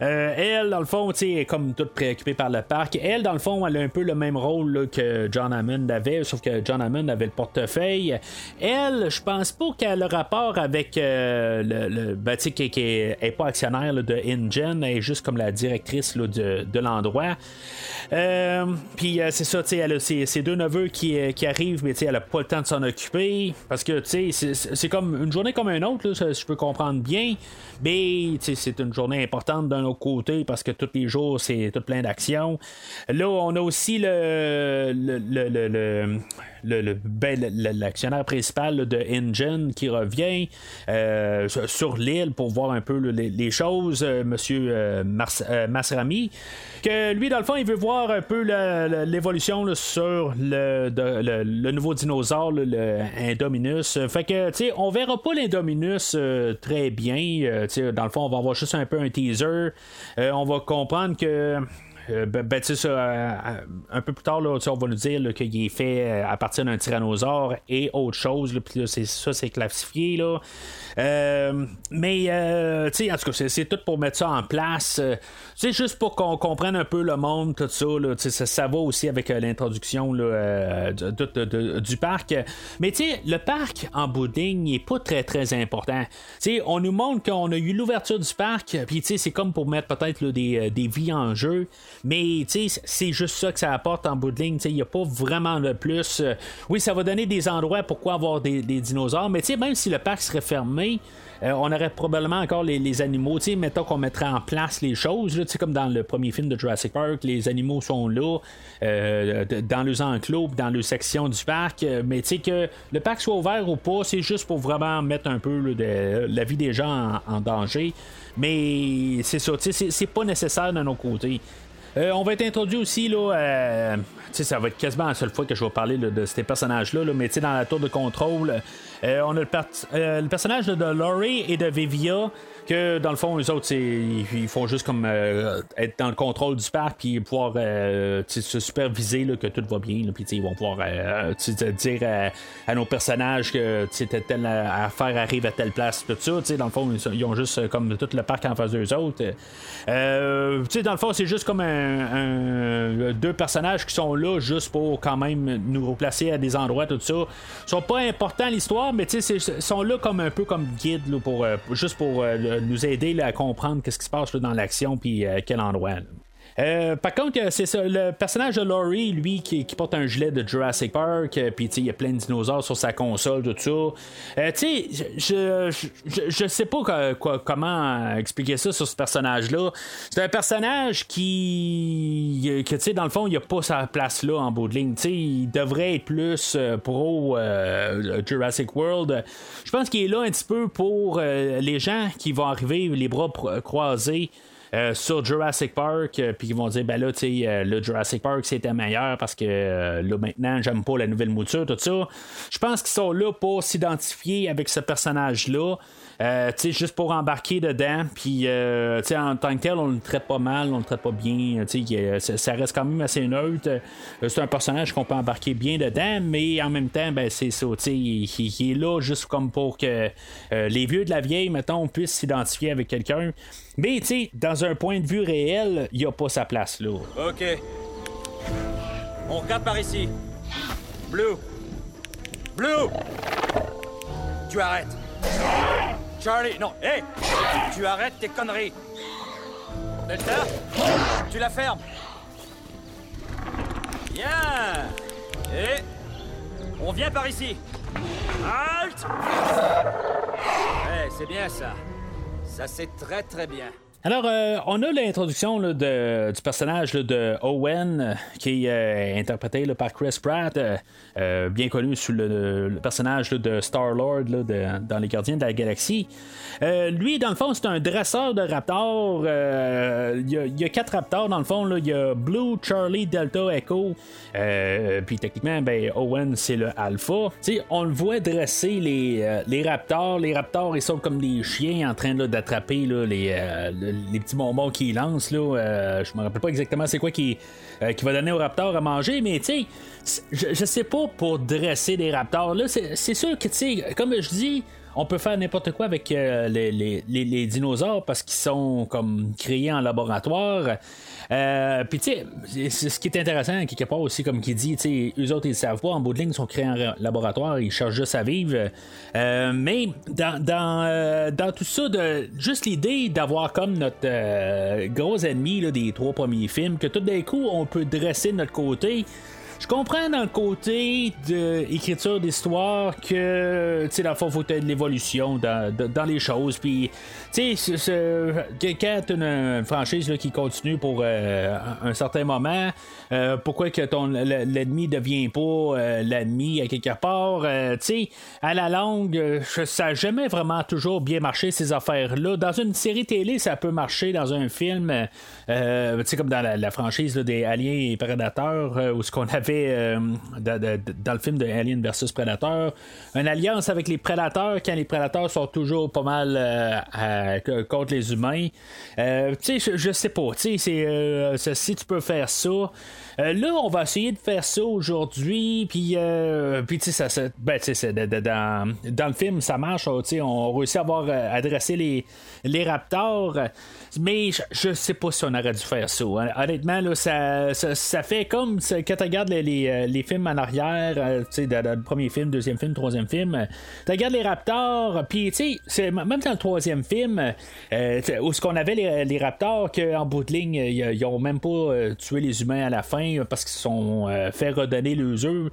elle, dans le fond, est comme toute préoccupée par le parc. Elle, dans le fond, elle a un peu le même rôle que John Hammond avait, sauf que John Hammond avait le portefeuille. Elle, je pense pas qu'elle a rapport avec le, le ben, qui, qui pas actionnaire de InGen, elle est juste comme la directrice de, de l'endroit. Puis c'est ça, elle a ses, deux neveux qui, euh, arrivent, mais elle a pas le temps de s'en occuper. Parce que c'est comme une journée comme une autre, là, je peux comprendre bien. Mais c'est une journée importante d'un autre côté parce que tous les jours, c'est tout plein d'actions. Là, on a aussi le, le, le, le le, ben, l'actionnaire principal de Engine qui revient euh, sur l'île pour voir un peu les, choses, euh, Monsieur euh, Masrami, que lui, dans le fond, il veut voir un peu l'évolution sur le, le, nouveau dinosaure, le Indominus. Fait que, tu sais, on verra pas l'Indominus très bien. Dans le fond, on va avoir juste un peu un teaser. on va comprendre que euh, ben, ben ça, euh, un peu plus tard, là, on va nous dire qu'il est fait euh, à partir d'un tyrannosaure et autre chose. Puis c'est, ça, c'est classifié. Là. mais, tu sais, en tout cas, c'est, tout pour mettre ça en place. c'est juste pour qu'on comprenne un peu le monde, tout ça. Là, ça, ça va aussi avec l'introduction là, du parc. Mais, tu sais, le parc en bouding n'est pas très, très important. Tu sais, on nous montre qu'on a eu l'ouverture du parc, puis, tu sais, c'est comme pour mettre peut-être des, des vies en jeu. Mais c'est juste ça que ça apporte en bout de ligne. Il n'y a pas vraiment de plus. Euh, oui, ça va donner des endroits pourquoi avoir des, dinosaures, mais même si le parc serait fermé, euh, on aurait probablement encore les, animaux. Tu mettons qu'on mettrait en place les choses, là, comme dans le premier film de Jurassic Park, les animaux sont là, euh, dans les enclos, dans les sections du parc. mais tu sais que le parc soit ouvert ou pas, c'est juste pour vraiment mettre un peu la vie des gens en, en danger. Mais c'est ça, c'est pas nécessaire de nos côtés. Euh, on va être introduit aussi, là, euh, ça va être quasiment la seule fois que je vais parler de ces personnages-là, là, mais dans la tour de contrôle, euh, on a le, personnage de Laurie et de Vivia que dans le fond, eux autres, ils font juste comme euh, être dans le contrôle du parc puis pouvoir euh, se superviser là, que tout va bien. Puis ils vont pouvoir euh, dire à, nos personnages que telle affaire arrive à telle place, tout ça. Dans le fond, ils ont juste comme tout le parc en face d'eux autres. dans le fond, c'est juste comme un, deux personnages qui sont là juste pour quand même nous replacer à des endroits, tout ça. Ils sont pas importants l'histoire, mais ils sont là comme un peu comme guide pour, juste pour nous aider à comprendre qu'est-ce qui se passe dans l'action puis euh, quel endroit. Euh, par contre, euh, c'est ça, le personnage de Laurie, lui, qui, porte un gilet de Jurassic Park, puis il y a plein de dinosaures sur sa console, tout ça. tu sais, je, je, sais pas comment expliquer ça sur ce personnage-là. C'est un personnage qui, que tu sais, dans le fond, il a pas sa place là en bout de ligne. Tu sais, il devrait être plus pro Jurassic World. Je pense qu'il est là un petit peu pour les gens qui vont arriver les bras croisés. Euh, sur Jurassic Park, euh, puis ils vont dire, ben là, tu sais, euh, le Jurassic Park c'était meilleur parce que là maintenant, j'aime pas la nouvelle mouture, tout ça. Je pense qu'ils sont là pour s'identifier avec ce personnage-là. Euh, juste pour embarquer dedans. Puis, euh, en tant que tel, on le traite pas mal, on le traite pas bien. ça reste quand même assez neutre. Euh, c'est un personnage qu'on peut embarquer bien dedans, mais en même temps, ben, c'est ça. Il, il, est là juste comme pour que les vieux de la vieille, mettons, puissent s'identifier avec quelqu'un. Mais, tu dans un point de vue réel, il a pas sa place là. OK. On regarde par ici. Blue. Blue! Tu arrêtes. Charlie, non, hé Tu arrêtes tes conneries. Delta Tu la fermes. Bien. Et On vient par ici. Halte Eh, c'est bien ça. Ça, c'est très très bien. Alors, euh, on a l'introduction de- du personnage de Owen, euh, qui est euh, interprété par Chris Pratt, bien connu sous le, personnage de Star-Lord dans Les Gardiens de la Galaxie. Lui, dans le fond, c'est un dresseur de raptors. Il y, a- quatre raptors, dans le fond. Il y a Blue, Charlie, Delta, Echo. Puis techniquement, ben, Owen, c'est le alpha. Tu sais, on le voit dresser les, raptors. Les raptors, ils sont comme des chiens en train d'attraper les, le- les petits bonbons qu'ils lancent. Là. Euh, je me rappelle pas exactement c'est quoi qui, euh, va donner aux raptors à manger, mais tu sais, je, je sais pas pour dresser des raptors. Là, c'est sûr que, tu sais, comme je dis, on peut faire n'importe quoi avec euh, les, dinosaures parce qu'ils sont comme créés en laboratoire. Euh, Puis tu sais, ce qui est intéressant quelque part aussi, comme qui dit, tu sais, eux autres ils savent pas, en bout de ligne ils sont créés en ra- laboratoire, ils cherchent juste à vivre. Euh, mais dans, tout ça, juste l'idée d'avoir comme notre gros ennemi des trois premiers films, que tout d'un coup on peut dresser de notre côté. Je comprends dans le côté de écriture d'histoire que, tu sais, le fond, faut de l'évolution dans, dans- les choses. Puis, tu sais, quand une, une franchise là, qui continue pour euh, un certain moment, euh, pourquoi que ton l'ennemi devient pas euh, l'ennemi à quelque part, euh, tu sais, à la longue, ça n'a jamais vraiment toujours bien marché ces affaires-là. Dans une série télé, ça peut marcher. Dans un film, tu sais, comme dans la, franchise des Aliens et Prédateurs, où ce qu'on avait dans, le film de Alien versus Predator, une alliance avec les prédateurs quand les prédateurs sont toujours pas mal contre les humains. Tu sais, je, je sais pas. Tu sais, si tu peux faire ça. Euh, là, on va essayer de faire ça aujourd'hui, puis, euh, puis tu sais, ça, ben, dans, dans le film, ça marche, sais, on réussit à avoir euh, adressé les, les raptors, mais je, je sais pas si on aurait dû faire ça. hein. Honnêtement, là, ça, ça, fait comme quand tu regardes les, euh, les films en arrière, euh, le premier film, deuxième film, troisième film, tu regardes les raptors, puis même dans le troisième film, euh, où ce qu'on avait les, les raptors, qu'en bout de ligne, ils ils ont même pas euh, tué les humains à la fin parce qu'ils se sont fait redonner les œufs.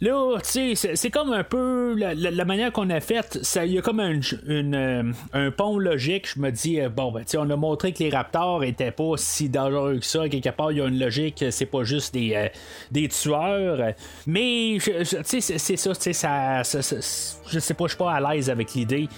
Là, tu sais, c'est- comme un peu la, manière qu'on a faite, il y a comme un, une, un pont logique. Je me dis, euh, bon, ben, on a montré que les raptors étaient pas si dangereux que ça. Quelque part, il y a une logique, c'est pas juste des, euh, des tueurs. Mais, tu sais, c'est- ça, tu sais, ça, je sais pas, je suis pas à l'aise avec l'idée.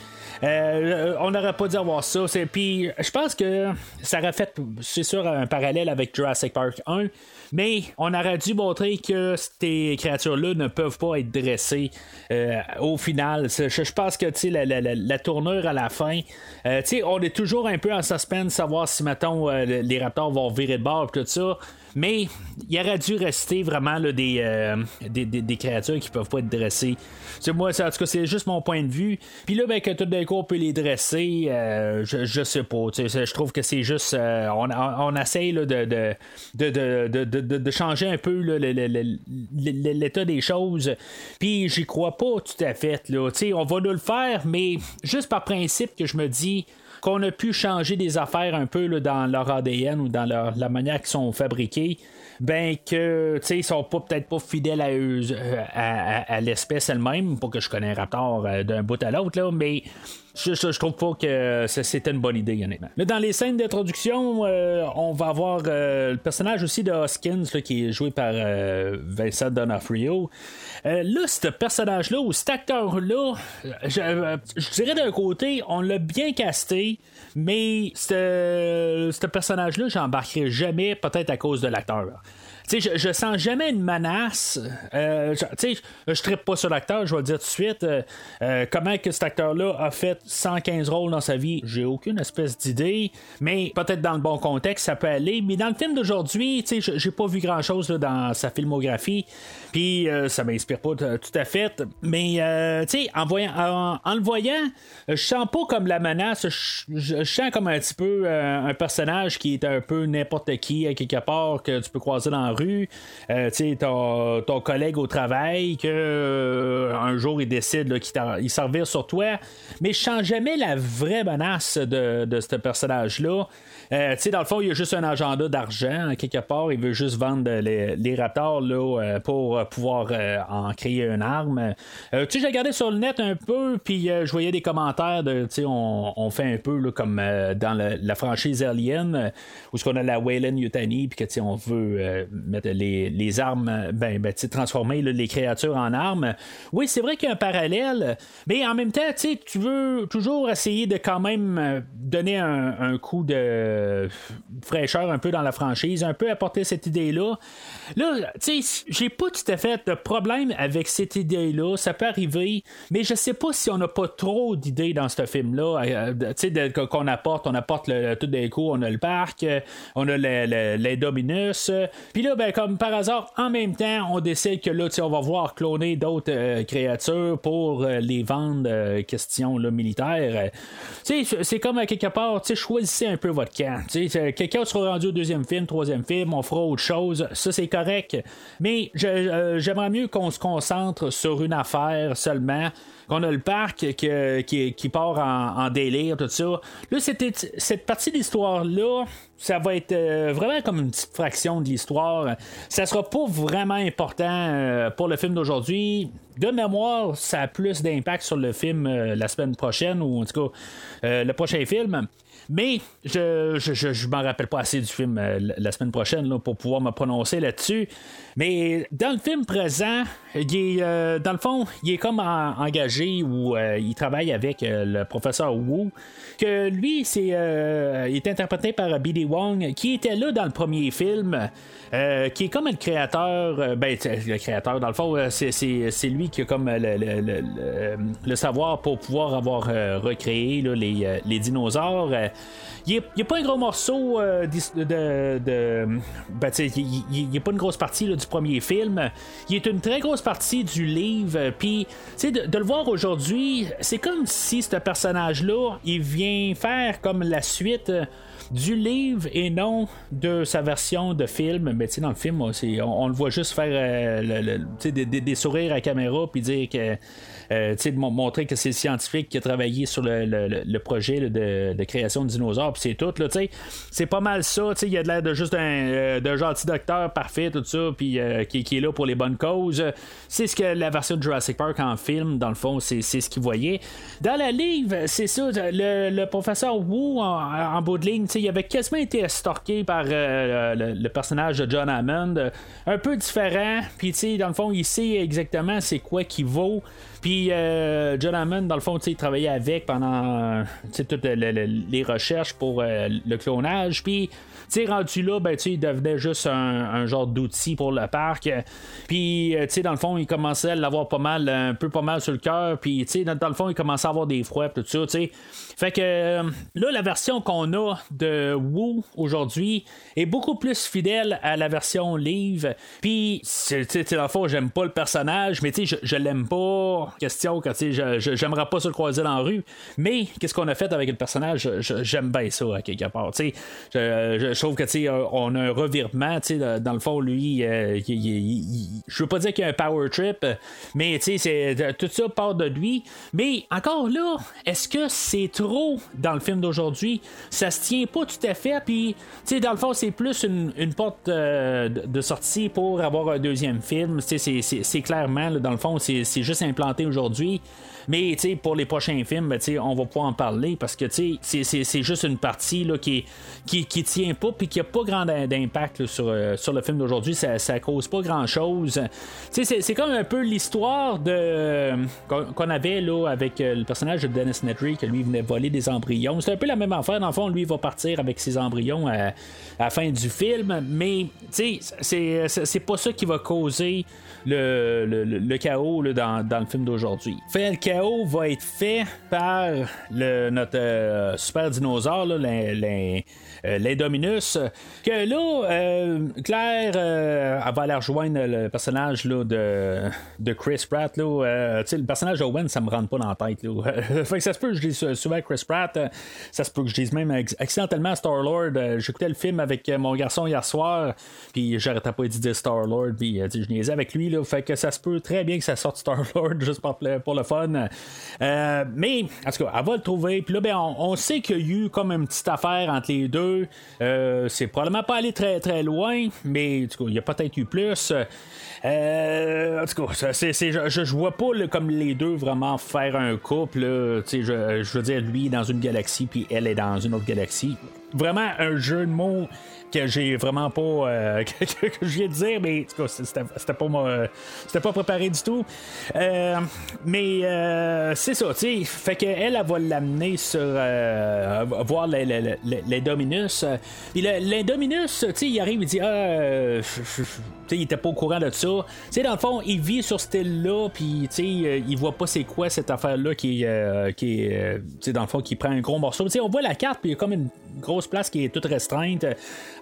Euh, on n'aurait pas dû avoir ça. Puis je pense que ça aurait fait, c'est sûr, un parallèle avec Jurassic Park 1. Mais on aurait dû montrer que ces créatures-là ne peuvent pas être dressées euh, au final. Je, pense que la, la, la, tournure à la fin, euh, sais, on est toujours un peu en suspense, savoir si, mettons, euh, les raptors vont virer de bord et tout ça. Mais il aurait dû rester vraiment euh, des, des- créatures qui peuvent pas être dressées. C'est moi, en tout cas, c'est juste mon point de vue. Puis là, ben, que tout d'un coup, on peut les dresser, euh, je, je sais pas. Je trouve que c'est juste. on, essaye de, de, de, de, changer un peu l'état des choses. Puis j'y crois pas tout à fait. Là. On va nous le faire, mais juste par principe que je me dis qu'on a pu changer des affaires un peu là, dans leur ADN ou dans leur, la manière qu'ils sont fabriqués, ben que tu sais ils sont pas peut-être pas fidèles à euh, à, à- l'espèce elle-même, pas que je connais un raptor euh, d'un bout à l'autre là, mais je, trouve pas que c'était une bonne idée honnêtement. Là, dans les scènes d'introduction, euh, on va avoir euh, le personnage aussi de Hoskins qui est joué par euh, Vincent D'Onofrio. Là, ce personnage-là ou cet acteur-là, je, je dirais d'un côté, on l'a bien casté, mais ce personnage-là, j'embarquerai jamais, peut-être à cause de l'acteur. Sais, je, je sens jamais une menace. Euh, je- je ne trippe pas sur l'acteur, je vais le dire tout de suite. Euh, euh, comment que cet acteur-là a fait 115 rôles dans sa vie, j'ai aucune espèce d'idée. Mais peut-être dans le bon contexte, ça peut aller. Mais dans le film d'aujourd'hui, tu sais, j'ai pas vu grand-chose dans sa filmographie. Puis euh, ça m'inspire pas tout à fait. Mais tu sais, en, voyant, en, le voyant, je sens pas comme la menace. Je, sens comme un petit peu un personnage qui est un peu n'importe qui, quelque part, que tu peux croiser dans la rue. euh, ton, collègue au travail, que euh, un jour il décide qu'il s'en revire sur toi. Mais je sens jamais la vraie menace de, de ce personnage-là. Euh, tu sais, dans le fond, il y a juste un agenda d'argent, quelque part. Il veut juste vendre les, les raptors là, euh, pour euh, pouvoir en créer une arme. Tu sais, j'ai regardé sur le net un peu, puis je voyais des commentaires de, tu sais, on, on fait un peu là, comme dans la franchise Alien, où ce qu'on a la Wayland Yutani, puis que, tu sais, on veut mettre les, les armes, ben, ben tu sais, transformer les créatures en armes. Oui, c'est vrai qu'il y a un parallèle, mais en même temps, tu sais, tu veux toujours essayer de quand même donner un, un coup de fraîcheur un peu dans la franchise, un peu apporter cette idée-là. Là, tu sais, j'ai pas tout à fait de problème avec cette idée-là. Ça peut arriver, mais je sais pas si on n'a pas trop d'idées dans ce film-là. euh, tu sais, qu'on apporte, on apporte le, tout d'un coup, on a le parc, euh, on a le- le- l'Indominus. euh, Puis là, ben, comme par hasard, en même temps, on décide que là, tu sais, on va voir cloner d'autres euh, créatures pour euh, les vendre, euh, question là, militaire. Euh, tu sais, c'est comme quelque part, tu sais, choisissez un peu votre camp. Euh, quelqu'un sera rendu au deuxième film, troisième film, on fera autre chose. Ça, c'est correct. Mais euh, j'aimerais mieux qu'on se concentre sur une affaire seulement. Qu'on a le parc qui, part en, délire, tout ça. Là, cette partie de l'histoire-là, ça va être euh, vraiment comme une petite fraction de l'histoire. Ça sera pas vraiment important euh, pour le film d'aujourd'hui. De mémoire, ça a plus d'impact sur le film la semaine prochaine, ou en tout cas le prochain film. Mais je je, m'en rappelle pas assez du film euh, la- semaine prochaine pour pouvoir me prononcer là-dessus. Mais dans le film présent, euh, dans le fond, il est comme en- engagé ou euh, il travaille avec le professeur Wu. Que lui, c'est il est interprété par B.D. Wong, qui était là dans le premier film, qui est comme le créateur. ben, le créateur, dans le fond, c'est, lui qui a comme le, le- savoir pour pouvoir avoir recréé les dinosaures. Il n'est pas un gros morceau euh, de. de- ben, il- il est pas une grosse partie du premier film. Il est une très grosse partie du livre. Puis, de, de le voir aujourd'hui, c'est comme si ce personnage-là, il vient faire comme la suite euh, du livre et non de sa version de film. Mais tu sais, dans le film, on, on- le voit juste faire euh, le- des, sourires à caméra puis dire que. Euh, de mon- montrer que c'est le scientifique qui a travaillé sur le, le- projet de, création de dinosaures, puis c'est tout. Là, c'est pas mal ça. Il y a de l'air de juste un euh, de gentil docteur parfait, tout ça, puis euh, qui, qui est là pour les bonnes causes. C'est ce que la version de Jurassic Park en film, dans le fond, c'est, c'est ce qu'il voyait. Dans la livre, c'est ça, le, le professeur Wu, en, bout de ligne, il avait quasiment été stalké par euh, le, le personnage de John Hammond, euh, un peu différent, puis dans le fond, il sait exactement c'est quoi qui vaut. Puis euh, John Hammond, dans le fond, il travaillait avec pendant euh, toutes le- le- les recherches pour euh, le clonage. Puis, rendu là, ben, il devenait juste un, un genre d'outil pour le parc. Puis, euh, dans le fond, il commençait à l'avoir pas mal, un peu pas mal sur le cœur. Puis, dans, dans le fond, il commençait à avoir des froids, tout ça, tu sais. Fait que euh, là, la version qu'on a de Wu aujourd'hui est beaucoup plus fidèle à la version livre. Puis, tu sais, dans le fond, j'aime pas le personnage, mais tu sais, je, l'aime pas. Question que, tu sais, j'aimerais pas se le croiser dans la rue. Mais, qu'est-ce qu'on a fait avec le personnage? J'aime bien ça, à quelque part. Tu sais, je, trouve que, tu sais, on a un revirement, tu sais, dans le fond, lui, euh, je veux pas dire qu'il y a un power trip, mais, tu sais, tout ça part de lui. Mais, encore là, est-ce que c'est trop dans le film d'aujourd'hui? Ça se tient pas tout à fait, puis, tu sais, dans le fond, c'est plus une, porte euh, de, sortie pour avoir un deuxième film. Tu sais, c'est- clairement, dans le fond, c'est juste implanté aujourd'hui. Mais pour les prochains films, ben, on va pas en parler parce que c'est- juste une partie là, qui, qui, tient pas puis qui a pas grand d'impact là, sur, euh, sur le film d'aujourd'hui. Ça, ça cause pas grand chose. C'est comme un peu l'histoire de qu'on qu'on avait là, avec euh, le personnage de Dennis Nedry que lui venait voler des embryons. C'est un peu la même affaire. Dans le fond, lui il va partir avec ses embryons à, à la fin du film. Mais tu sais, c'est pas ça qui va causer le, le- le- chaos là, dans, dans le film d'aujourd'hui. Fait, le chaos va être fait par notre euh, super dinosaure, là, euh. Que là, euh, Claire, elle va aller rejoindre le personnage là, de, de Chris Pratt. Là, le personnage d'Owen, ça me rentre pas dans la tête. Là. [laughs] fait que ça se peut que je dise souvent Chris Pratt. Ça se peut que je dise même accidentellement Star-Lord. J'écoutais le film avec mon garçon hier soir, puis j'arrêtais pas de dire Star-Lord, puis je niaisais avec lui. Fait que ça se peut très bien que ça sorte Star-Lord [laughs] juste pour le, fun. Euh, mais, en tout cas, elle va le trouver. Puis là, ben, on, sait qu'il y a eu comme une petite affaire entre les deux. Euh, c'est probablement pas allé très très loin, mais en tout cas, il y a peut-être eu plus. Euh, en tout cas, c'est, je, je- vois pas comme les deux vraiment faire un couple. Je, je veux dire, lui est dans une galaxie, puis elle est dans une autre galaxie. Vraiment un jeu de mots que j'ai vraiment pas euh, [laughs] que, je viens de dire mais en tout cas, c'était, pas c'était pas préparé du tout. Euh, mais euh, c'est ça tu sais. Fait qu'elle elle va l'amener sur voir les, les, les- les puis l'Indominus tu sais il arrive il dit ah il était pas au courant de ça. Tu dans le fond il vit sur cette île là puis il voit pas c'est quoi cette affaire là qui euh, qui euh, dans le fond qui prend un gros morceau. Tu sais on voit la carte puis il y a comme une grosse place qui est toute restreinte.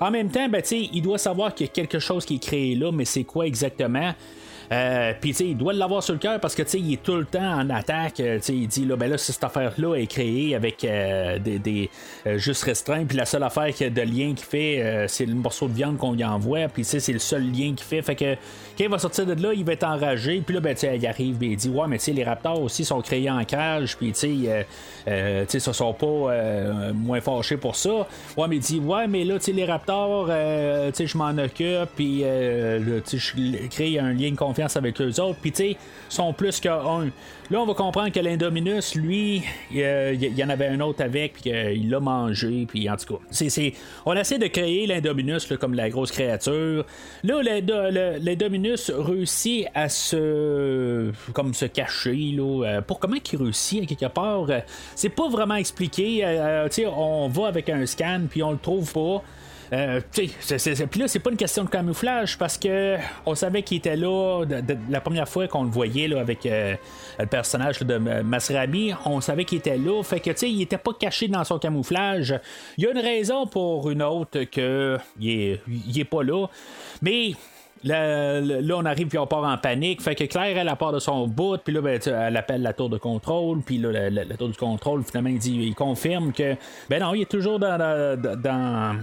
En même temps, ben, il doit savoir qu'il y a quelque chose qui est créé là, mais c'est quoi exactement? Euh, Puis, tu sais, il doit l'avoir sur le cœur parce que, tu sais, il est tout le temps en attaque. Euh, Tu sais, il dit, là, ben là, cette affaire-là est créée avec euh, des, des euh, juste restreints, puis la seule affaire de lien qu'il fait, euh, c'est le morceau de viande qu'on lui envoie, puis, tu sais, c'est le seul lien qu'il fait. Fait que, quand il va sortir de là, il va être enragé, puis là, ben, tu sais, il arrive, ben, il dit, ouais, mais tu sais, les raptors aussi sont créés en cage, puis, tu sais, euh, euh, tu sais, ça sont pas euh, moins fâchés pour ça. Ouais, mais il dit, ouais, mais là, tu sais, les raptors, euh, tu sais, je m'en occupe, puis, euh, tu sais, je crée un lien de avec eux autres, puis, tu sais, sont plus qu'un. Là, on va comprendre que l'Indominus, lui, euh, il y, en avait un autre avec, puis qu'il l'a mangé, puis en tout cas, on essaie de créer l'Indominus comme la grosse créature. Là, l'Indominus réussit à se, comme se cacher, là. Euh, pour comment qu'il réussit, quelque part, euh, c'est pas vraiment expliqué. Euh, euh, tu sais, on va avec un scan, puis on le trouve pas. Euh, puis là, c'est pas une question de camouflage parce que on savait qu'il était là la première fois qu'on le voyait là, avec euh, le personnage de euh, Masrami. On savait qu'il était là, fait que tu sais, il était pas caché dans son camouflage. Il y a une raison pour une autre que il est, il est pas là, mais Là, là, on arrive puis on part en panique. Fait que Claire, elle, elle part de son bout, puis là, ben, elle appelle la tour de contrôle, puis là, la, tour du contrôle, finalement, il, dit, il confirme que, ben non, il est toujours dans, dans,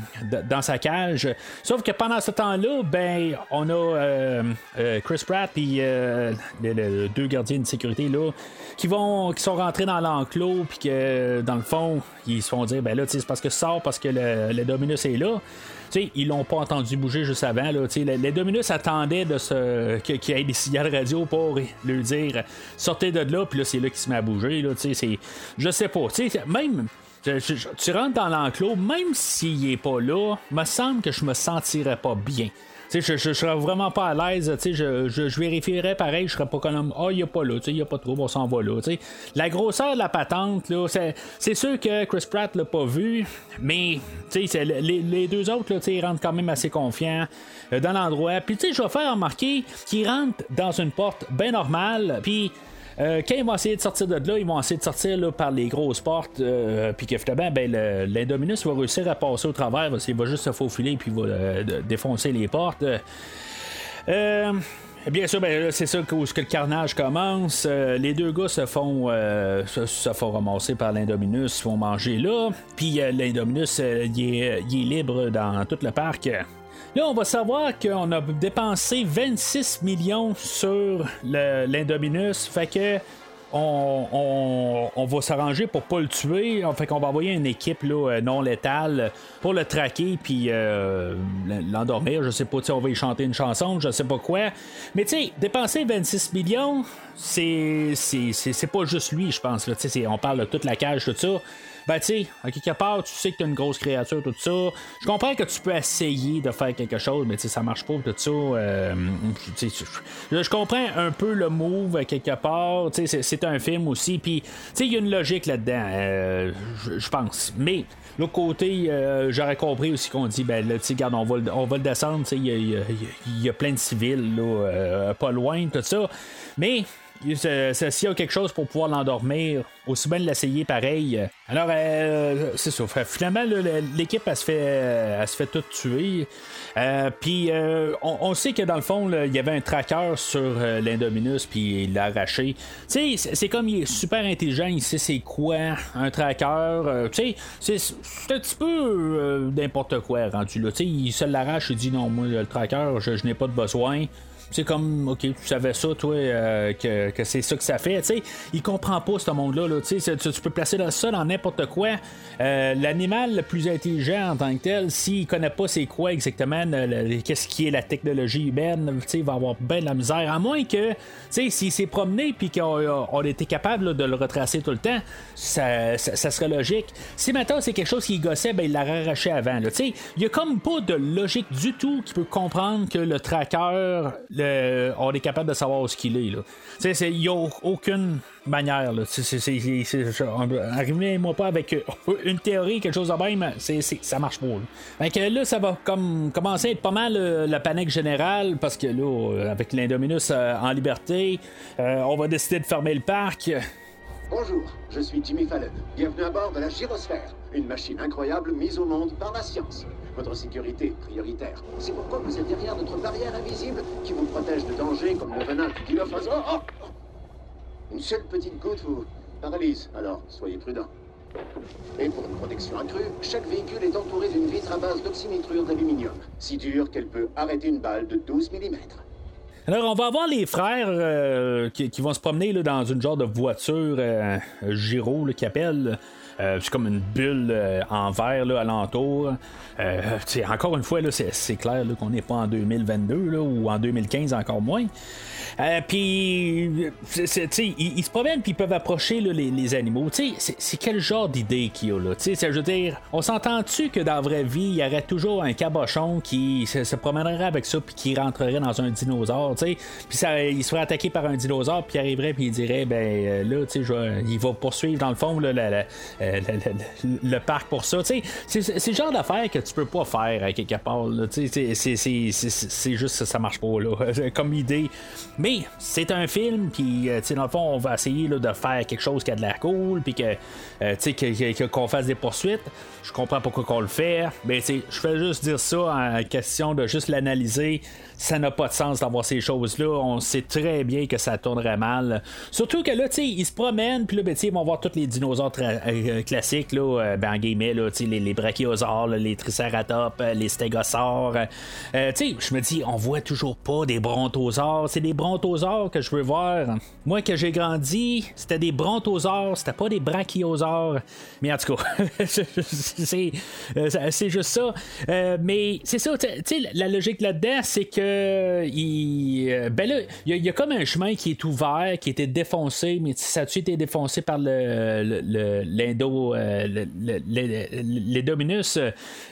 dans, sa cage. Sauf que pendant ce temps-là, ben, on a euh, euh, Chris Pratt, puis euh, le- le- deux gardiens de sécurité, là, qui vont qui sont rentrés dans l'enclos, puis que, dans le fond, ils se font dire, ben là, c'est parce que ça sort, parce que le, le Dominus est là. Tu sais, ils l'ont pas entendu bouger juste avant. Là, les, les Dominus attendaient de ce, qu'il y ait des signaux radio pour lui dire sortez de là, puis là, c'est là qu'il se met à bouger. Là, c'est, je sais pas. Même. je- Tu rentres dans l'enclos, même s'il est pas là, me semble que je me sentirais pas bien. Je, je, je serais vraiment pas à l'aise. Je, je, je vérifierais pareil. Je serais pas comme Ah, il n'y a pas là. Il n'y a pas trouble, on s'en va là. La grosseur de la patente, là, c'est, c'est sûr que Chris Pratt l'a pas vu, mais les, les deux autres, là, ils rentrent quand même assez confiants euh, dans l'endroit. Puis je vais faire remarquer qu'ils rentrent dans une porte bien normale. Puis. Euh, quand ils vont essayer de sortir de là, ils vont essayer de sortir par les grosses portes, euh, puis que ben, l'Indominus va réussir à passer au travers, qu'il va juste se faufiler, puis il va euh, défoncer les portes. Euh, Bien sûr, ben, c'est ça que, que le carnage commence. Les deux gars se font, euh, se, font ramasser par l'Indominus, se font manger là. Puis l'Indominus, il il est libre dans tout le parc. Là, on va savoir qu'on a dépensé 26 millions sur l'Indominus. Fait que on, va s'arranger pour pas le tuer. Fait qu'on va envoyer une équipe euh, non létale pour le traquer puis euh, l'endormir. Je sais pas, on va y chanter une chanson, je sais pas quoi. Mais tu sais, dépenser 26 millions, c'est c'est- pas juste lui, je pense. Là. On parle de toute la cage, tout ça. Ben, tu sais, à quelque part, tu sais que t'as une grosse créature, tout ça. Je comprends que tu peux essayer de faire quelque chose, mais tu sais, ça marche pas, tout ça. euh, je, comprends un peu le move, quelque part. Tu sais, c'est- un film aussi, puis, tu sais, il y a une logique là-dedans, euh, je pense. Mais, l'autre côté, euh, j'aurais compris aussi qu'on dit, ben, là, tu sais, regarde, on va, on va le descendre, tu sais, il y y y a plein de civils, là, euh, pas loin, tout ça. Mais, s'il y a quelque chose pour pouvoir l'endormir, aussi bien l'essayer pareil. Alors, euh, c'est ça. Finalement, l'équipe, elle se fait, elle se fait tout tuer. Euh, puis, euh, on, sait que dans le fond, il y avait un tracker sur l'Indominus, puis il l'a arraché. Tu sais, c'est comme il est super intelligent, il sait c'est quoi un tracker. tu sais, c'est un petit peu n'importe quoi rendu là. Tu sais, il se l'arrache, il dit non, moi, le tracker, je n'ai pas de besoin c'est comme, ok, tu savais ça, toi, euh, que, c'est ça que ça fait. Tu sais, il comprend pas ce monde-là. Là, tu, tu peux placer ça dans n'importe quoi. Euh, l'animal le plus intelligent en tant que tel, s'il connaît pas c'est quoi exactement, qu'est-ce qui est la technologie humaine, il va avoir bien de la misère. À moins que, tu sais, s'il s'est promené puis qu'on était capable de le retracer tout le temps, ça, serait logique. Si maintenant c'est quelque chose qui gossait, ben, il l'a arraché avant. Tu sais, il y a comme pas de logique du tout qui peut comprendre que le tracker, on est capable de savoir ce qu'il est. Il n'y a aucune manière. Arrivez-moi pas avec euh, une théorie, quelque chose de même, c'est, ça marche pas. Là. là, ça va comme commencer à être pas mal euh, la panique générale parce que là, euh, avec l'Indominus en liberté, on va décider de fermer le parc. Bonjour, je suis Jimmy Fallon. Bienvenue à bord de la Gyrosphère, une machine incroyable mise au monde par la science. Votre sécurité prioritaire. C'est pourquoi vous êtes derrière notre barrière invisible qui vous protège de dangers comme le venin du dilophosaure. Oh, oh, une seule petite goutte vous paralyse, alors soyez prudent. Et pour une protection accrue, chaque véhicule est entouré d'une vitre à base d'oxynitrure d'aluminium, si dure qu'elle peut arrêter une balle de 12 mm. Alors, on va avoir les frères euh, qui, vont se promener dans une genre de voiture euh, Giro qui appelle. Euh, c'est comme une bulle euh, en verre là, alentour. Euh, encore une fois, c'est, clair qu'on n'est pas en 2022 ou en 2015 encore moins. Puis, ils, se promènent puis ils peuvent approcher les, animaux. C'est, quel genre d'idée qu'il y a là? Je veux dire, on s'entend-tu que dans la vraie vie, il y aurait toujours un cabochon qui se, promènerait avec ça puis qui rentrerait dans un dinosaure, puis il se ferait attaquer par un dinosaure puis il arriverait puis il dirait, ben là, il va poursuivre dans le fond euh, le, parc pour ça. C'est le genre d'affaire que tu peux pas faire à quelque part. C'est juste ça, ça marche pas là, [laughs] comme idée. Mais c'est un film, puis euh, dans le fond, on va essayer là, de faire quelque chose qui a de la cool, puis que euh, qu'on fasse des poursuites. Je comprends pourquoi qu'on le fait, mais je fais juste dire ça en question de juste l'analyser ça n'a pas de sens d'avoir ces choses-là. On sait très bien que ça tournerait mal. Surtout que là, ils se promènent, puis là, ben, ils vont voir tous les dinosaures euh, classiques, là, ben, en guillemets, là, les, les brachiosaures, les triceratops, les stégosaures. je me dis, on voit toujours pas des brontosaures. C'est des brontosaures que je veux voir. Moi, que j'ai grandi, c'était des brontosaures, c'était pas des brachiosaures. Mais en tout cas, [laughs] c'est juste ça. mais c'est ça, tu sais, la logique là-dedans, c'est que il, euh, ben là, il y, a comme un chemin qui est ouvert, qui était défoncé, mais ça a été défoncé par le, l'indo, euh, les dominus.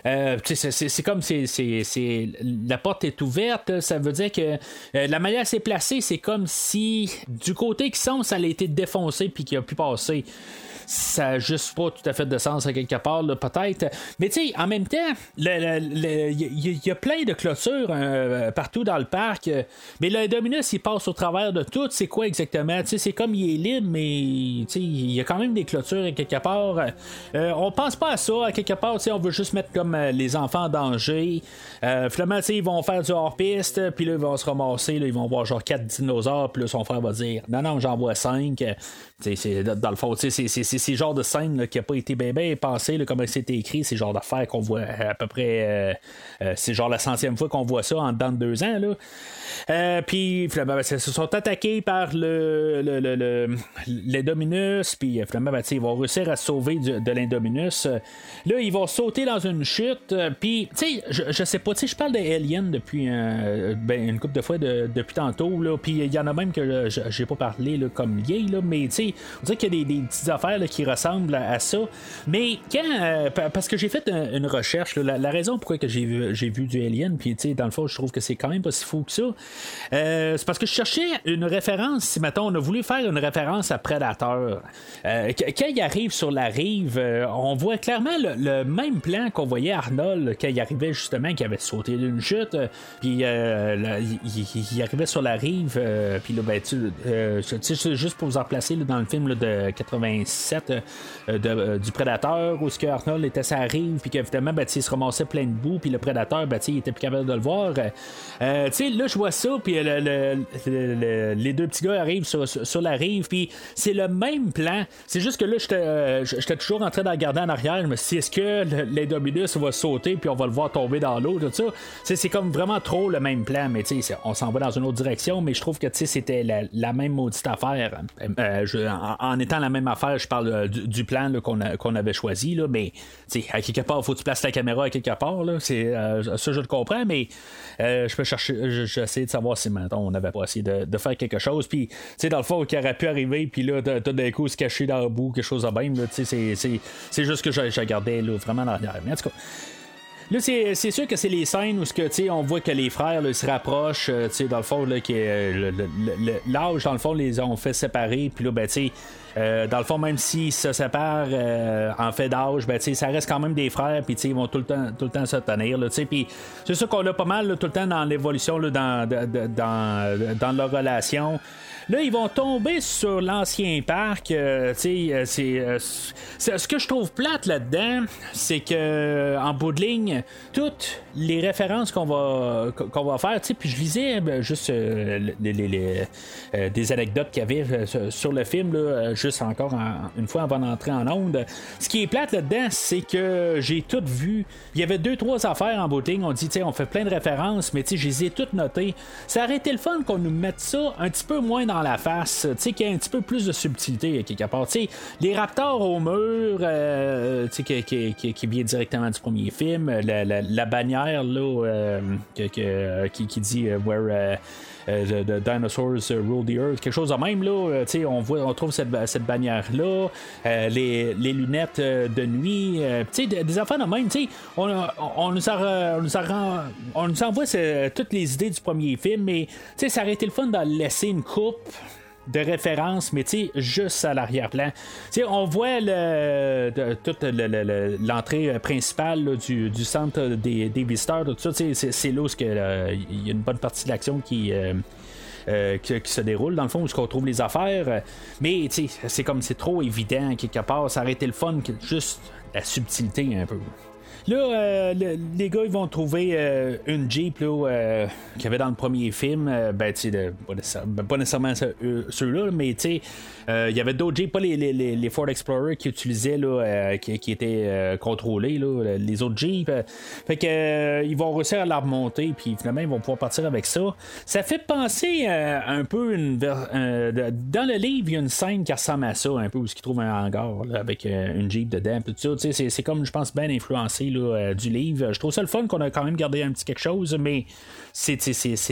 Euh, c'est comme c'est, la porte est ouverte, ça veut dire que la manière c'est c'est comme si du côté qui sont, ça a été défoncé puis qu'il a pu passer ça n'a juste pas tout à fait de sens à quelque part, peut-être. Mais tu sais, en même temps, il y, a plein de clôtures euh, partout dans le parc. Mais le Dominus, il passe au travers de tout. C'est quoi exactement? C'est comme il est libre, mais il y a quand même des clôtures à quelque part. Euh, on pense pas à ça. À quelque part, on veut juste mettre comme euh, les enfants en danger. finalement, ils vont faire du hors-piste, puis là, ils vont se ramasser. ils vont voir genre 4 dinosaures, puis là, son frère va dire Non, non, j'en vois 5. C'est, dans le fond, c'est, c'est, genre de scène qui n'a pas été bien, bien pensé, là, comme c'était écrit, c'est genre d'affaires qu'on voit à peu près. Euh, euh, c'est genre la centième fois qu'on voit ça en dedans de deux ans. Là. Euh, puis finalement, ben, se sont attaqués par le, le, les Dominus. Puis finalement, ben, ils vont réussir à sauver de l'Indominus. Là, ils vont sauter dans une chute. Puis, tu sais, je, je, sais pas, tu sais, je parle d'Alien depuis ben, une couple de fois depuis tantôt. Puis il y en a même que j'ai pas parlé là, comme gay, là, mais tu sais, on dirait qu'il y a des, petites affaires qui ressemble à, ça. Mais quand. euh, pa- parce que j'ai fait un- une recherche, la, raison pourquoi j'ai vu, du Alien, puis tu sais, dans le fond, je trouve que c'est quand même pas si fou que ça. euh, c'est parce que je cherchais une référence, si mettons, on a voulu faire une référence à Predator. Euh, qu- quand il arrive sur la rive, on voit clairement le, même plan qu'on voyait Arnold quand il arrivait justement, qui avait sauté d'une chute, puis il, arrivait sur la rive, puis là, ben, tu sais, c'est juste pour vous en replacer là, dans le film de 87 euh, de- euh, du Prédateur, où ce que Arnold était la rive, puis qu'évidemment, ben, il se ramassait plein de boue, puis le Prédateur, ben, il était plus capable de le voir. Euh, là, je vois ça, puis le- le- le- le- les deux petits gars arrivent sur, sur- la rive, puis c'est le même plan. C'est juste que là, j'étais euh, toujours en train de regarder en arrière. Je me suis dit, est-ce que l'Indominus va sauter, puis on va le voir tomber dans l'eau, tout ça? C'est comme vraiment trop le même plan, mais on s'en va dans une autre direction, mais je trouve que c'était la, la même maudite affaire. Euh, je- en, étant la même affaire, je parle euh, du, plan qu'on avait choisi, mais sais, à quelque part, il faut que tu places la caméra à quelque part. Euh, ça, je le comprends, mais euh, je peux chercher, je- j'essaie de savoir si maintenant on n'avait pas essayé de, faire quelque chose. Puis, dans le fond, qui aurait pu arriver, puis là, tout d'un coup, se cacher dans le bout, quelque chose de même. C'est, juste que je, je regardais vraiment dans. Mais en tout cas. Là, c'est, sûr que c'est les scènes où que, on voit que les frères là, se rapprochent, euh, dans le fond, là, euh, l'âge, dans le fond, les ont fait séparer, puis là, ben, tu euh, dans le fond, même s'ils se séparent euh, en fait d'âge, ben, ça reste quand même des frères, puis ils vont tout le temps, tout le temps se tenir, c'est sûr qu'on a pas mal là, tout le temps dans l'évolution, dans, dans, dans leur relation. Là, ils vont tomber sur l'ancien parc. euh, euh, euh, c'est- ce que je trouve plate là-dedans, c'est que euh, en bout de ligne, toutes les références qu'on va qu'on va faire, puis je lisais ben, juste les, les- des anecdotes qu'il y avait sur le film, là, juste encore en- une fois avant d'entrer en onde. Ce qui est plate là-dedans, c'est que j'ai tout vu. Il y avait deux trois affaires en bout de ligne. On dit, on fait plein de références, mais je les ai toutes notées. Ça aurait été le fun qu'on nous mette ça un petit peu moins dans la face, tu sais, qu'il y ait un petit peu plus de subtilité euh, quelque part. Tu sais, les raptors au mur, euh, tu sais, qui, qui- qui- vient directement du premier film, la, la- la bannière là, euh, qui, dit euh, where. Euh, euh, the, the dinosaurs uh, rule the earth, quelque chose de même là, euh, on voit, on trouve cette, cette bannière là, les, les lunettes euh, de nuit, euh, des, des affaires de même, on, on nous on on nous envoie toutes les idées du premier film, mais ça aurait été le fun d'en laisser une coupe de référence, mais tu sais, juste à l'arrière-plan. Tu sais, on voit le, toute le- le- le- l'entrée euh, principale du, du centre des, des visiteurs, tout ça, c'est, c'est là où euh, il y a une bonne partie de l'action qui. euh, qui, se déroule dans le fond où on trouve les affaires mais c'est comme c'est trop évident quelque part ça aurait été le fun juste la subtilité un peu Là, euh, le- les gars, ils vont trouver euh, une Jeep là, euh, qu'il y avait dans le premier film. Euh, ben, tu sais, ben, pas nécessairement ce- ceux-là, mais tu sais, il y avait d'autres Jeeps, pas les, Ford Explorer qui utilisaient, là, qui, étaient contrôlés, là, les autres Jeeps. Fait que, ils vont réussir à la remonter, puis finalement, ils vont pouvoir partir avec ça. Ça fait penser un peu une dans le livre, il y a une scène qui ressemble à ça, un peu où ils trouvent un hangar avec une Jeep dedans, puis tout ça. C'est comme, je pense, bien influencé euh, du livre. Je trouve ça le fun qu'on a quand même gardé un petit quelque chose, mais c'est,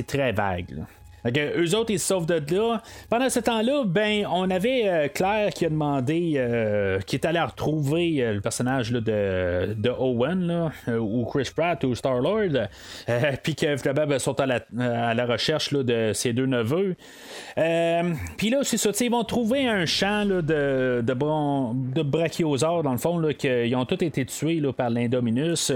très vague. Fait que eux autres, ils se sauvent de là. Pendant ce temps-là, ben, on avait euh, Claire qui a demandé, euh, qui est allé retrouver euh, le personnage là, de, de Owen, là, ou Chris Pratt, ou Star-Lord, [laughs] puis que finalement, ben, sont à la, à la recherche là, de ses deux neveux. Puis là, c'est ça, ils vont trouver un champ là, de, de, de brachiosaures, dans le fond, qu'ils ont tous été tués là, par l'Indominus.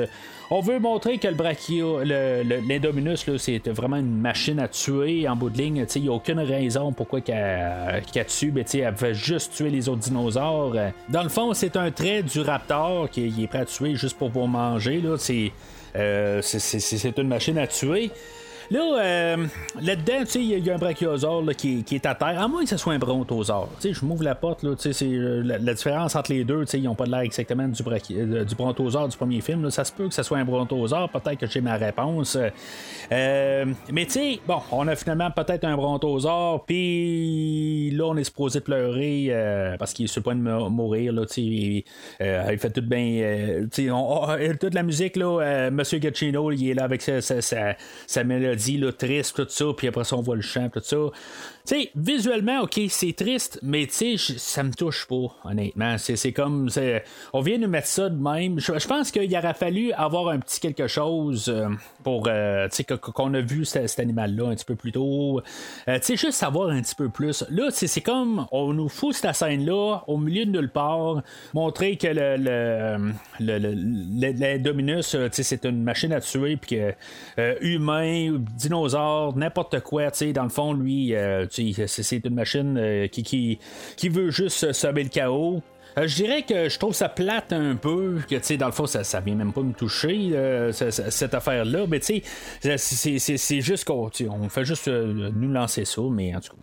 On veut montrer que le brachio, le- le- l'Indominus, là, c'est vraiment une machine à tuer en bout de ligne. Il n'y a aucune raison pourquoi qu'elle qu'elle tue. mais elle veut juste tuer les autres dinosaures. Dans le fond, c'est un trait du raptor qui est prêt à tuer juste pour pouvoir manger. Euh, c'est une machine à tuer. Là, euh, là-dedans, tu sais, il y a- un brachiosaure là, qui, qui est à terre, à moins que ce soit un brontosaure. Je m'ouvre la porte, là, c'est euh, la, différence entre les deux, ils n'ont pas l'air exactement du, brachi- euh, du brontosaure du premier film. là. Ça se peut que ce soit un brontosaure, peut-être que j'ai ma réponse. Mais tu sais, bon, on a finalement peut-être un brontosaure, puis là, on est supposé pleurer parce qu'il est sur le point de mou- mourir, là, il, il fait tout bien. on- on- toute la musique, là, Monsieur Gacchino, il est là avec sa- sa mélodie mélodie là, triste, tout ça, puis après ça, on voit le chant, tout ça. Tu sais, visuellement, ok, c'est triste, mais tu sais, ça me touche pas, honnêtement. C'est comme, on vient nous mettre ça de même. Je pense qu'il aurait fallu avoir un petit quelque chose euh, pour, euh, tu sais, qu'on a vu cet, animal-là un petit peu plus tôt. Euh, tu sais, juste savoir un petit peu plus. Là, c'est comme, on nous fout cette scène-là au milieu de nulle part, montrer que le, le, le, Dominus, c'est une machine à tuer, puis que humain, dinosaure, n'importe quoi, tu sais, dans le fond, lui, c'est une machine euh, qui, qui, qui, veut juste semer le chaos. Euh, je dirais que je trouve ça plate un peu, que tu sais, dans le fond, ça, ça vient même pas me toucher, euh, cette affaire-là, mais tu sais, c'est juste qu'on on fait juste nous lancer ça, mais en tout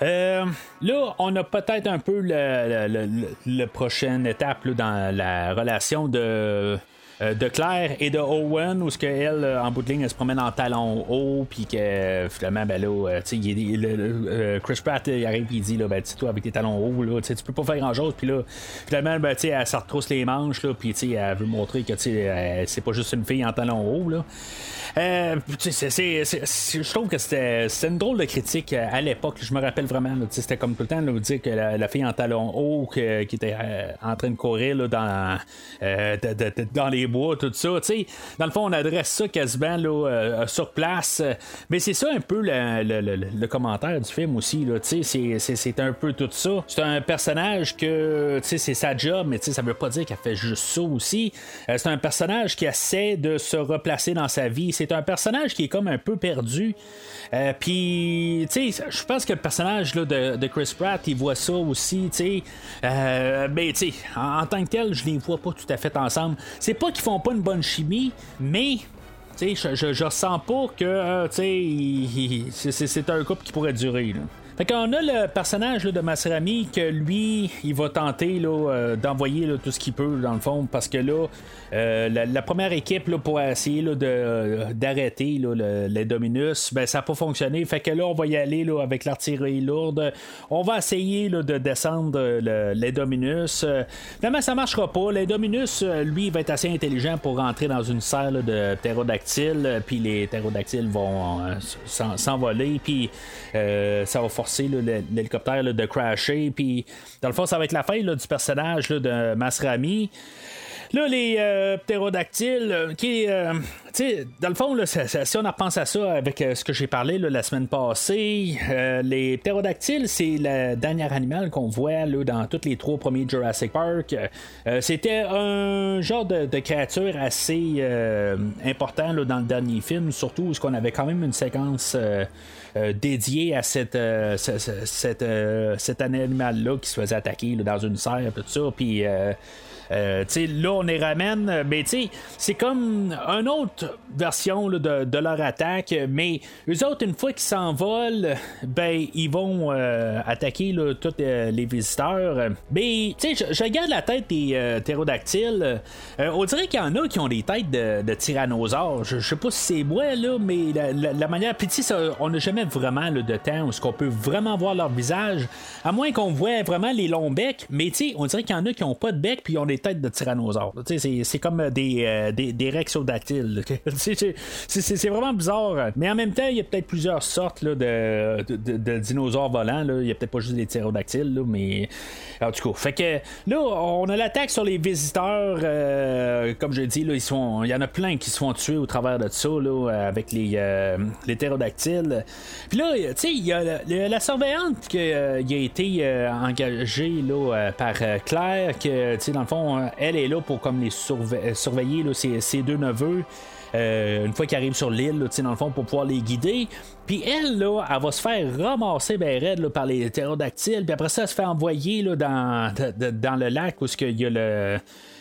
cas. là, on a peut-être un peu le, prochaine étape dans la relation de de Claire et de Owen, où ce qu'elle, euh, en bout de ligne, elle se promène en talon haut, puis que finalement, ben là, euh, tu sais, Chris Pratt il arrive et il dit, là, ben, toi, avec tes talons hauts, là, tu peux pas faire grand chose, puis là, finalement, ben, tu elle se retrousse les manches, là, puis elle veut montrer que c'est pas juste une fille en talon haut, là. Euh, je trouve que c'était une drôle de critique à l'époque. Je me rappelle vraiment, c'était comme tout le temps, de dire que la, fille en talon haut qui était en train de courir là, dans, dans les bois, tout ça. dans le fond, on adresse ça quasiment là, euh, sur place. Mais c'est ça un peu le, commentaire du film aussi. C'est un peu tout ça. C'est un personnage que c'est sa job, mais ça veut pas dire qu'elle fait juste ça aussi. Euh, c'est un personnage qui essaie de se replacer dans sa vie. C'est un personnage qui est comme un peu perdu. Euh, puis, je pense que le personnage là, de, Chris Pratt, il voit ça aussi, sais. mais, en, en, tant que tel, je les vois pas tout à fait ensemble. C'est pas font pas une bonne chimie, mais je, je, je ressens pas que euh, c'est un couple qui pourrait durer. Là. Fait qu'on a le personnage de Masrami que lui, il va tenter euh, d'envoyer tout ce qu'il peut, dans le fond, parce que là, euh, la, première équipe là, pour essayer de, d'arrêter les Dominus, ben, ça n'a pas fonctionné. Fait que là, on va y aller là, avec l'artillerie lourde. On va essayer de descendre les Dominus. finalement, ça marchera pas. Les Dominus, lui, il va être assez intelligent pour rentrer dans une salle de ptérodactyles, puis les ptérodactyles vont euh, s'envoler, puis ça va forcer l'hélicoptère de crasher. Puis, dans le fond, ça va être la fin du personnage de Masrami. Là, les euh, ptérodactyles, euh, qui euh, dans le fond, si on repense à ça avec ce que j'ai parlé la semaine passée, les ptérodactyles, c'est le dernier animal qu'on voit dans tous les trois premiers Jurassic Park. C'était un genre de, créature assez important dans le dernier film, surtout parce qu'on avait quand même une séquence. Dédiée à cette, cet animal-là qui se faisait attaquer dans une serre, tout ça. Puis euh, là, on les ramène, euh, mais c'est comme une autre version de, leur attaque, mais eux autres, une fois qu'ils s'envolent, ben, ils vont euh, attaquer tous les visiteurs. Mais, tu sais, je, regarde la tête des ptérodactyles. on dirait qu'il y en a qui ont des têtes de, tyrannosaures. Je, sais pas si c'est moi, là, mais la, manière. Puis, on n'a jamais vraiment de temps où on peut vraiment voir leur visage, à moins qu'on voit vraiment les longs becs, mais, tu sais, on dirait qu'il y en a qui ont pas de bec, puis ils ont des tête de tyrannosaure. C'est comme des, euh, des, des rexodactyles. [laughs] c'est vraiment bizarre. Mais en même temps, il y a peut-être plusieurs sortes de, de, dinosaures volants. Il y a peut-être pas juste des pterodactyles, mais en tout cas. Fait que là, on a l'attaque sur les visiteurs. Euh, comme je dit, là, ils sont, il y en a plein qui se font tuer au travers de ça avec les, euh, les ptérodactyles. Puis là, tu sais, il y a la, surveillante qui a été engagée là, par Claire, que, dans le fond, elle est là pour comme les euh, surveiller ses, deux neveux. Euh, une fois qu'ils arrivent sur l'île, dans le fond, pour pouvoir les guider. Puis elle, là, elle va se faire ramasser ben raide, par les ptérodactyles. Puis après ça, elle se fait envoyer là, dans, dans le lac où il y a le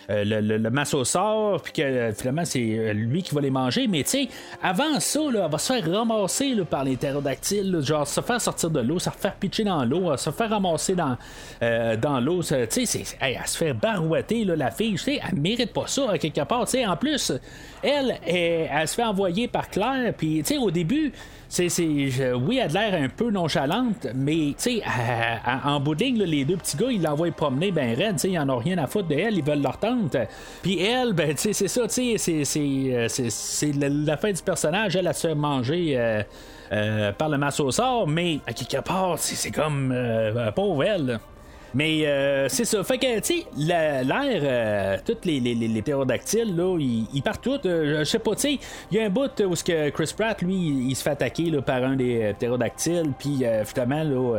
euh, le, le, le sort, puis que euh, finalement c'est euh, lui qui va les manger. Mais tu sais, avant ça, là, elle va se faire ramasser là, par les ptérodactyles, genre se faire sortir de l'eau, se faire pitcher dans l'eau, se faire ramasser dans, dans l'eau. Tu sais, elle se fait barouetter, là, la fille. Tu sais, elle mérite pas ça, quelque part. Tu sais, en plus, elle, elle, elle, se fait envoyer par Claire, puis tu sais, au début, c'est, oui, elle a l'air un peu nonchalante, mais tu sais, en bout de ligne, les deux petits gars, ils l'envoient promener ben raide, ils en ont rien à foutre de elle, ils veulent leur méchante. Puis elle, ben, tu c'est ça, tu sais, c'est la, la fin du personnage. Elle a se manger. Euh, euh, par le sort, mais à quelque part, c'est comme euh, pauvre elle. Mais euh, c'est ça. Fait que, tu sais, l'air, euh, tous les, les, les, là, ils, partent tous. Euh, je sais pas, tu sais, il y a un bout où que Chris Pratt, lui, il, se fait attaquer par un des ptérodactyles, puis finalement, là,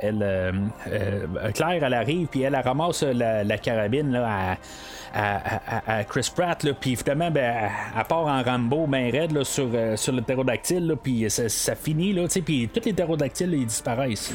elle, Claire, elle arrive, puis elle, ramasse la, carabine là, à, Chris Pratt, puis finalement, ben, elle, part en Rambo, ben raide là, sur, sur le ptérodactyle, puis ça, finit, là, puis tous les ptérodactyles, ils disparaissent.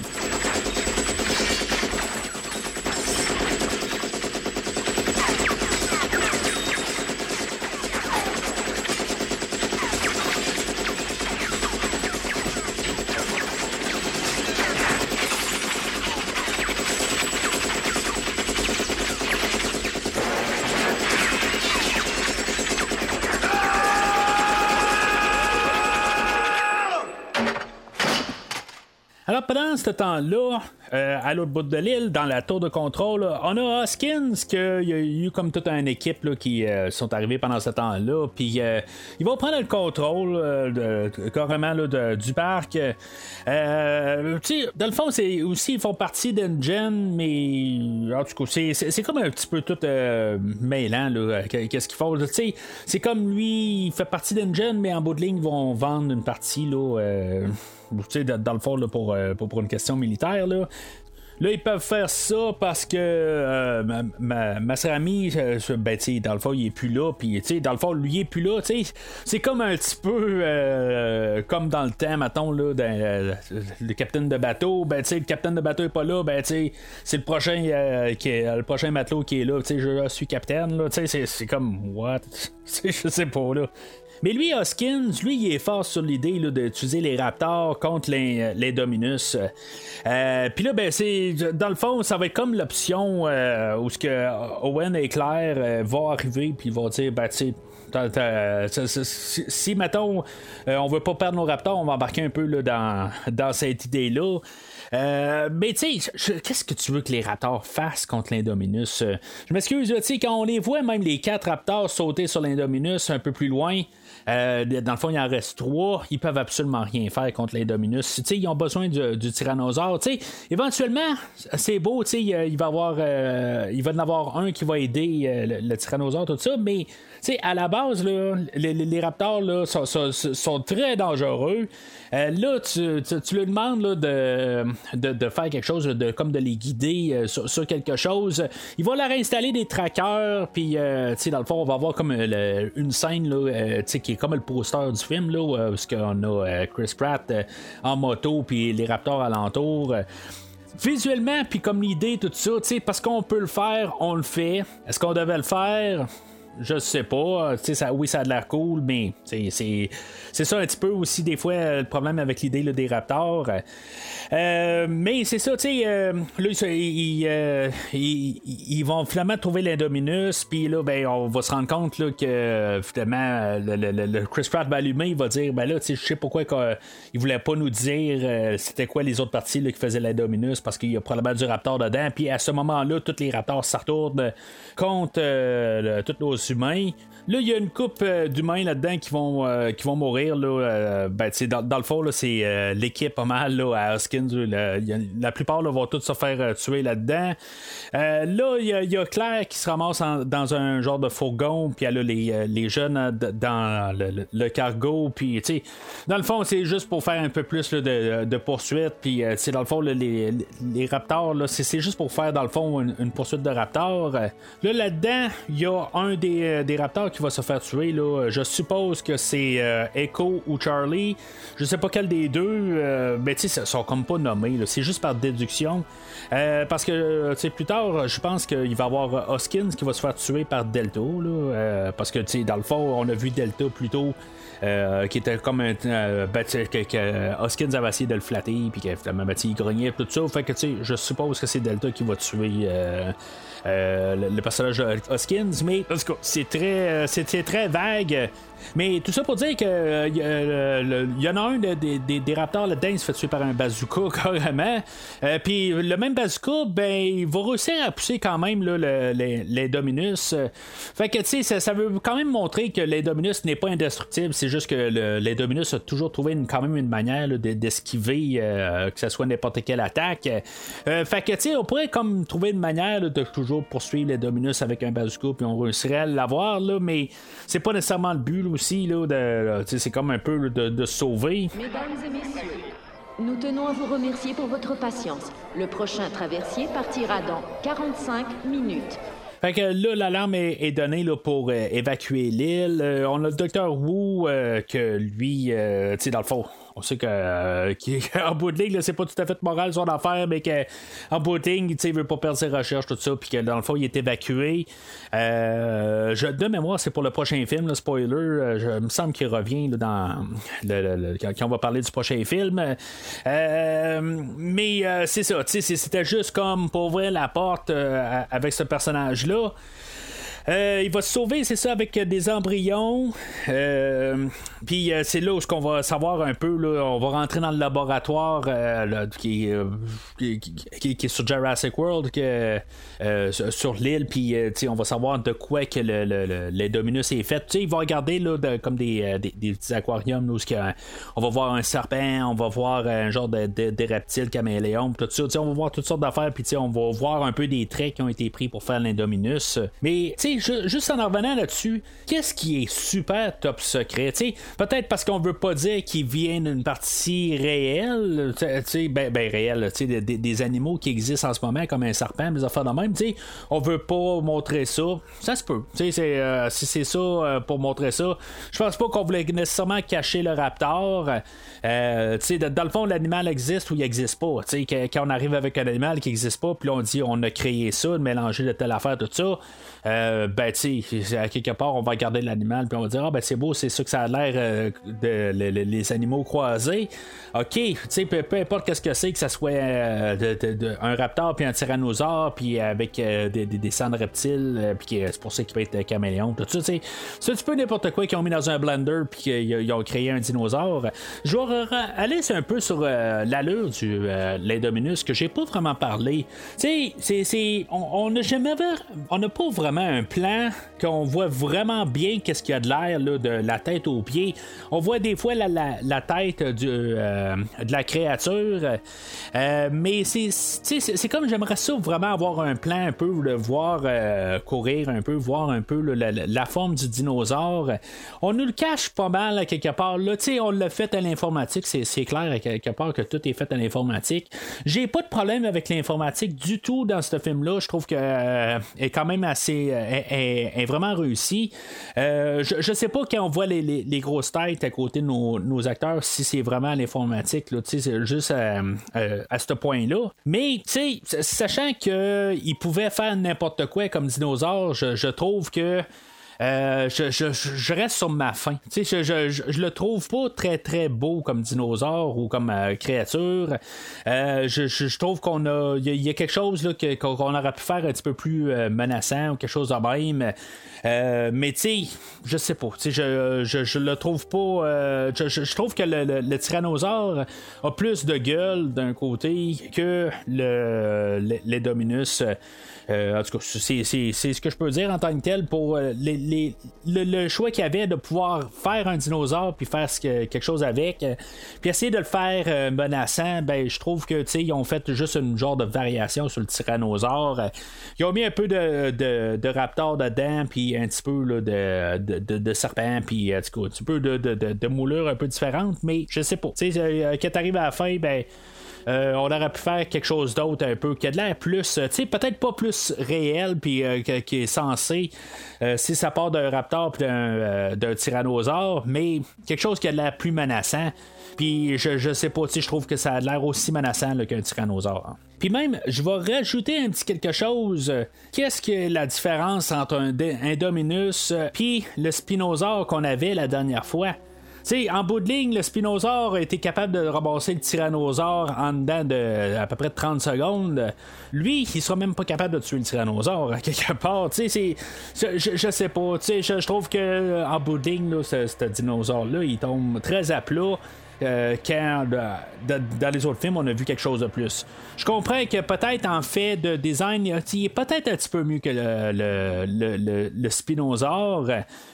Ce temps-là, euh, à l'autre bout de l'île, dans la tour de contrôle, on a Hoskins, qu'il y a eu comme toute une équipe qui euh, sont arrivés pendant ce temps-là. Puis euh, ils vont prendre le contrôle de, carrément du parc. dans le fond, c'est aussi, ils font partie d'Engen, mais en tout cas, c'est, comme un petit peu tout mêlant. qu'est-ce qu'ils font? C'est comme lui, il fait partie d'Engen, mais en bout de ligne, ils vont vendre une partie. Là, dans le fond, pour, euh, pour, pour, une question militaire. Là. Là, ils peuvent faire ça parce que euh, ma, ma, euh, ben, dans le fond, il est plus là. Puis, dans le fond, lui, il est plus là. C'est comme un petit peu euh, comme dans le temps, mettons, là, le capitaine de bateau. Ben, le capitaine de bateau est pas là. Ben, c'est le prochain le prochain matelot qui est là. Je suis capitaine. C'est comme, what? [laughs] je sais pas, là. Mais lui, Hoskins, lui, il est fort sur l'idée d'utiliser les Raptors contre les, les Dominus. Euh, Puis là, ben, c'est dans le fond, ça va être comme l'option euh, où ce que Owen et Claire euh, vont arriver puis vont dire, ben, tu si, mettons, euh, on veut pas perdre nos Raptors, on va embarquer un peu là, dans, dans cette idée-là. Euh, mais tu qu'est-ce que tu veux que les Raptors fassent contre l'Indominus? je m'excuse, tu sais, quand on les voit, même les quatre Raptors sauter sur l'Indominus un peu plus loin, euh, dans le fond, il en reste trois. Ils peuvent absolument rien faire contre les Dominus. ils ont besoin du, du tyrannosaure. éventuellement, c'est beau. Il va avoir, euh, il va en avoir un qui va aider euh, le, tyrannosaure, tout ça. Mais à la base, les, raptors là, sont, très dangereux. là, tu, tu, lui demandes de, de, faire quelque chose, de, comme de les guider sur, quelque chose. Il va leur installer des trackers, puis dans le fond, on va avoir comme une scène là, qui comme le poster du film, là, parce qu'on a euh, Chris Pratt euh, en moto, puis les Raptors alentour visuellement, puis comme l'idée, tout ça, parce qu'on peut le faire, on le fait. Est-ce qu'on devait le faire? Je sais pas. Ça, oui, ça a de l'air cool, mais c'est, ça un petit peu aussi des fois le problème avec l'idée des Raptors. Euh, mais c'est ça, tu sais, euh, là, euh, ils, vont finalement trouver l'Indominus, puis là, ben, on va se rendre compte là, que finalement, le, Chris Pratt va allumer, il va dire, ben là, tu sais, je sais pourquoi il voulait pas nous dire c'était quoi les autres parties là, qui faisaient l'Indominus, parce qu'il y a probablement du Raptor dedans, puis à ce moment-là, tous les Raptors se retournent contre tous nos humains. Là, il y a une coupe euh, d'humains là-dedans qui vont euh, qui vont mourir. Là, euh, ben, dans, dans, le fond, c'est l'équipe pas mal là, à Hoskins. la plupart vont tous se faire tuer là-dedans. là, il y, a Claire qui se ramasse dans un genre de fourgon, puis elle a les, les jeunes dans le, cargo. Puis, dans le fond, c'est juste pour faire un peu plus de, de, poursuite. Puis, dans le fond, les, les raptors, c'est juste pour faire, dans le fond, une, poursuite de raptors. Là, là-dedans, il y a un des, des raptors qui va se faire tuer. Là. Je suppose que c'est euh, Echo ou Charlie. Je sais pas quel des deux. Euh, mais tu sais, ils sont comme pas nommés. C'est juste par déduction. Euh, parce que tu sais, plus tard, je pense qu'il va y avoir Hoskins qui va se faire tuer par Delta. Là, parce que tu sais, dans le fond, on a vu Delta plus tôt. qui était comme un. Ben, que, Hoskins avait essayé de le flatter, puis finalement, ben, il grognait, tout ça. Fait que, tu sais, je suppose que c'est Delta qui va tuer euh, le, personnage Hoskins, mais c'est très, c'est c'est très vague. Mais tout ça pour dire que euh, y, a, euh, y en a un de- des- des- des raptors là-dedans, il se fait tuer par un bazooka [laughs] carrément. Euh, Puis le même bazooka, ben, il va réussir à pousser quand même là, le- les, les Dominus. Euh, Fait que tu sais, ça, ça veut quand même montrer que les Dominus n'est pas indestructible. C'est juste que le, les Dominus a toujours trouvé une- quand même une manière d'esquiver euh, que ce soit n'importe quelle attaque. Euh, fait que tu sais, on pourrait comme trouver une manière là, de toujours poursuivre les Dominus avec un bazooka, puis on réussirait à l'avoir, là, mais c'est pas nécessairement le but là, aussi. Là, de, c'est comme un peu là, de, sauver. Mesdames et messieurs, nous tenons à vous remercier pour votre patience. Le prochain traversier partira dans 45 minutes. Fait que là, l'alarme est, est donnée là, pour euh, évacuer l'île. Euh, on a le docteur Wu euh, que lui, tu sais, dans le fond, on sait que euh, [laughs] bout de ligne, c'est pas tout à fait moral son affaire, mais qu'en bout de ligne, il veut pas perdre ses recherches, tout ça, puis que dans le fond, il est évacué. Euh, de mémoire, c'est pour le prochain film, le spoiler. euh, je, il me semble qu'il revient dans quand, on va parler du prochain film. Mais c'est ça, c'était juste comme pour ouvrir la porte avec ce personnage-là. Euh, il va se sauver, c'est ça, avec euh, des embryons. Euh, Puis c'est là où qu'on va savoir un peu. Là, on va rentrer dans le laboratoire qui, qui, est sur Jurassic World, que, sur- l'île. Puis on va savoir de quoi que le, le- le- les Dominus est fait. Tu sais, il va regarder là, comme des, des, petits aquariums. Où on va voir un serpent, on va voir un genre de, de, de reptile caméléon, tout ça. On va voir toutes sortes d'affaires. Puis on va voir un peu des traits qui ont été pris pour faire l'Indominus. Mais tu sais, ju- juste en en revenant là-dessus, qu'est-ce qui est super top secret? Peut-être parce qu'on veut pas dire qu'il vient d'une partie réelle, tu sais, tu sais, ben, ben réelle, tu sais, des, des- animaux qui existent en ce moment, comme un serpent, des affaires de même, tu sais, on veut pas montrer ça. Ça se peut. Tu sais, c'est, euh, si c'est ça euh, pour montrer ça, je pense pas qu'on voulait nécessairement cacher le raptor. Euh, tu sais, dans le fond, l'animal existe ou il existe pas. Tu sais, que- quand on arrive avec un animal qui existe pas, puis on dit on a créé ça, de mélanger de telle affaire, tout ça. Ben, tu à quelque part, on va regarder l'animal, puis on va dire, ah, ben, c'est beau, c'est ça que ça a l'air euh, de le- le- les animaux croisés. OK, tu sais, peu, importe qu'est-ce que c'est, que ça soit euh, de- de- un raptor, puis un tyrannosaure, puis avec euh, des, des, des de reptiles, euh, puis c'est pour ça qu'il peut être caméléon, tout ça, tu sais. C'est un petit peu n'importe quoi qu'ils ont mis dans un blender, puis qu'ils ils ont créé un dinosaure. Je vais aller un peu sur euh, l'allure du euh, l'Indominus, que j'ai pas vraiment parlé. Tu sais, c'est- c'est. On on n'a jamais. On n'a pas vraiment un plan qu'on voit vraiment bien qu'est-ce qu'il y a de l'air, de la tête aux pieds. On voit des fois la, la- la tête euh, de la créature, euh, mais c'est, comme j'aimerais ça vraiment avoir un plan un peu, le voir euh, courir un peu, voir un peu la, forme du dinosaure. On nous le cache pas mal quelque part. Là, on l'a fait à l'informatique, c'est, clair à quelque part que tout est fait à l'informatique. J'ai pas de problème avec l'informatique du tout dans ce film-là. Je trouve que est quand même assez, est, vraiment réussi. Euh, je, je sais pas quand on voit les, grosses têtes à côté de nos, acteurs si c'est vraiment l'informatique. C'est juste à, ce point-là. Mais sachant qu'il pouvait faire n'importe quoi comme dinosaure, je, je trouve que euh, je, reste sur ma faim. Je, je, le trouve pas très très beau comme dinosaure ou comme euh, créature. Euh, je, trouve qu'on a, il y, a- quelque chose qu'on aurait pu faire un petit peu plus menaçant ou quelque chose de même. Mais tu sais, je sais pas. Je, le trouve pas. je, trouve que le, tyrannosaure a plus de gueule d'un côté que le- les Dominus. Euh, en tout cas, c'est, ce que je peux dire en tant que tel pour euh, les, les- le, choix qu'il y avait de pouvoir faire un dinosaure puis faire quelque chose avec, euh, puis essayer de le faire menaçant, ben je trouve que ils ont fait juste une genre de variation sur le tyrannosaure. Ils ont mis un peu de, de, de raptor dedans, puis un petit peu de, de, de, serpent, puis un petit peu de, de, moulure un peu différente, mais je sais pas. Tu sais, euh, quand t'arrives à la fin, ben. Euh, on aurait pu faire quelque chose d'autre un peu qui a de l'air plus, euh, tu sais, peut-être pas plus réel, puis euh, qui est censé, si ça part d'un raptor puis d'un, tyrannosaure, mais quelque chose qui a de l'air plus menaçant. Puis je, je sais pas, sais, je trouve que ça a l'air aussi menaçant qu'un tyrannosaure. hein. Puis même, je vais rajouter un petit quelque chose. Qu'est-ce que la différence entre un, un Dominus puis le Spinosaure qu'on avait la dernière fois? Sais, en bout de ligne, le spinosaure a été capable de ramasser le tyrannosaure en dedans de à peu près 30 secondes. Lui, il sera même pas capable de tuer le tyrannosaure à quelque part. Je, je sais pas. Je, trouve que en bout de ligne, là, ce, dinosaure-là, il tombe très à plat. Euh, quand dans les autres films on a vu quelque chose de plus. Je comprends que peut-être en fait de design, il est peut-être un petit peu mieux que le, le, le, le- le spinosaure,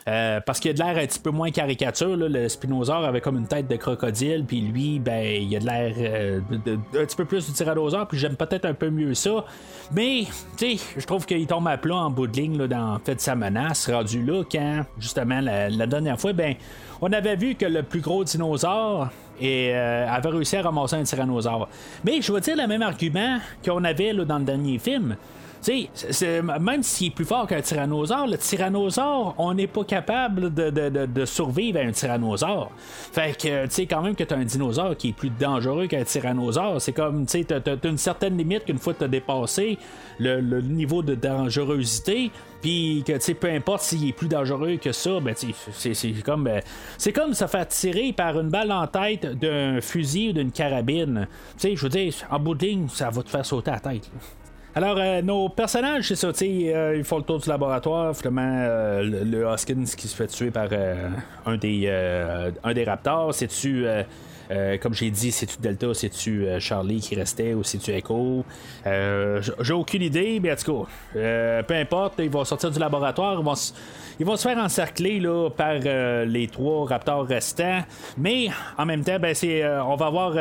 euh, parce qu'il a de l'air un petit peu moins caricature. Le spinosaure avait comme une tête de crocodile, puis lui, ben, il a de l'air euh, un petit peu plus du tyrannosaure, puis j'aime peut-être un peu mieux ça. Mais, tu sais, je trouve qu'il tombe à plat en bout de ligne dans en fait, sa menace, rendu là, quand justement la, dernière fois, ben, on avait vu que le plus gros dinosaure euh, avait réussi à ramasser un tyrannosaure. Mais je vais dire le même argument qu'on avait là, dans le dernier film. Tu sais, même s'il est plus fort qu'un tyrannosaure, le tyrannosaure, on n'est pas capable de, de- de- survivre à un tyrannosaure. Fait que, tu sais, quand même que tu as un dinosaure qui est plus dangereux qu'un tyrannosaure, c'est comme, tu sais, t'as- t'as t'as une certaine limite qu'une fois que tu as dépassé le, niveau de dangerosité, puis que, tu sais, peu importe s'il est plus dangereux que ça, ben, c'est c'est comme, euh, c'est comme se faire tirer par une balle en tête d'un fusil ou d'une carabine. Tu sais, je veux dire, en bout de ligne, ça va te faire sauter la tête. là. Alors, euh, nos personnages, c'est ça, euh, ils font le tour du laboratoire. Finalement, euh, le, Hoskins qui se fait tuer par euh, un, des, euh, un des raptors, c'est-tu. Euh, comme j'ai dit, c'est-tu Delta, c'est-tu euh, Charlie qui restait ou c'est-tu Echo? Euh, j'ai aucune idée, mais en tout cas, peu importe, ils vont sortir du laboratoire, ils vont, se faire encercler là, par les trois raptors restants, mais en même temps, ben, on va avoir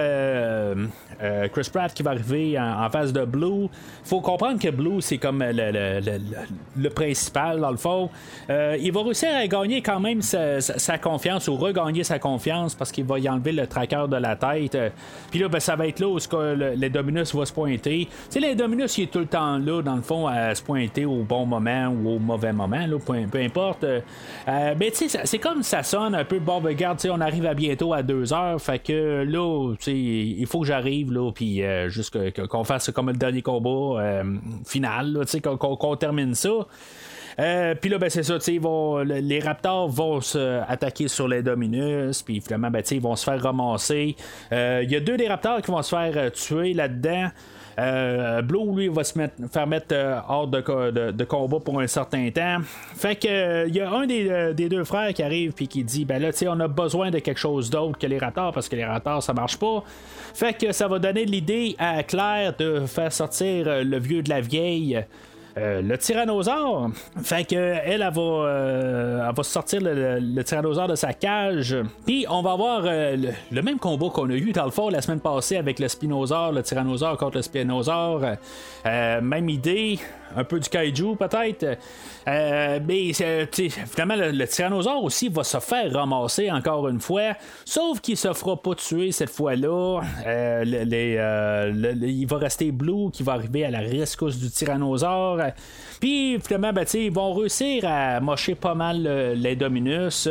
Chris Pratt qui va arriver en, face de Blue. faut comprendre que Blue, c'est comme le, principal, dans le fond. Il va réussir à gagner quand même sa, sa- sa confiance ou regagner sa confiance parce qu'il va y enlever le tracker de la tête. Euh, Puis là, ben, ça va être là où le- l'Indominus va se pointer. Tu sais, l'Indominus, il est tout le temps là, dans le fond, à se pointer au bon moment ou au mauvais moment, là, peu, peu importe. Euh, euh, mais tu sais, c'est comme ça sonne un peu, bon, ben, regarde, on arrive à bientôt à deux heures, fait que là, tu sais, il faut que j'arrive, là, puis juste qu'on fasse comme le dernier combat final, tu sais, qu'on termine ça. Euh, puis là, ben, c'est ça, les Raptors vont se attaquer sur les Dominus, puis finalement, ben, ils vont se faire ramasser. Euh, Il y a deux des Raptors qui vont se faire euh, tuer là-dedans. Blue, lui, va se faire mettre hors de, de- combat pour un certain temps. Fait que il y a un des, des deux frères qui arrive puis qui dit ben là, tu sais, on a besoin de quelque chose d'autre que les Raptors parce que les Raptors ça marche pas. Fait que ça va donner l'idée à Claire de faire sortir le vieux de la vieille. Euh, le tyrannosaure. Fait que elle, va, euh, va sortir le, tyrannosaure de sa cage. Puis on va avoir euh, le, même combat qu'on a eu dans le fond la semaine passée avec le spinosaure, le tyrannosaure contre le spinosaure. Même idée, un peu du kaiju peut-être. Mais finalement, le, le tyrannosaure aussi va se faire ramasser encore une fois. Sauf qu'il se fera pas tuer cette fois-là. Il va rester Blue qui va arriver à la rescousse du tyrannosaure. Puis finalement, ben, ils vont réussir à mocher pas mal euh, les Dominus.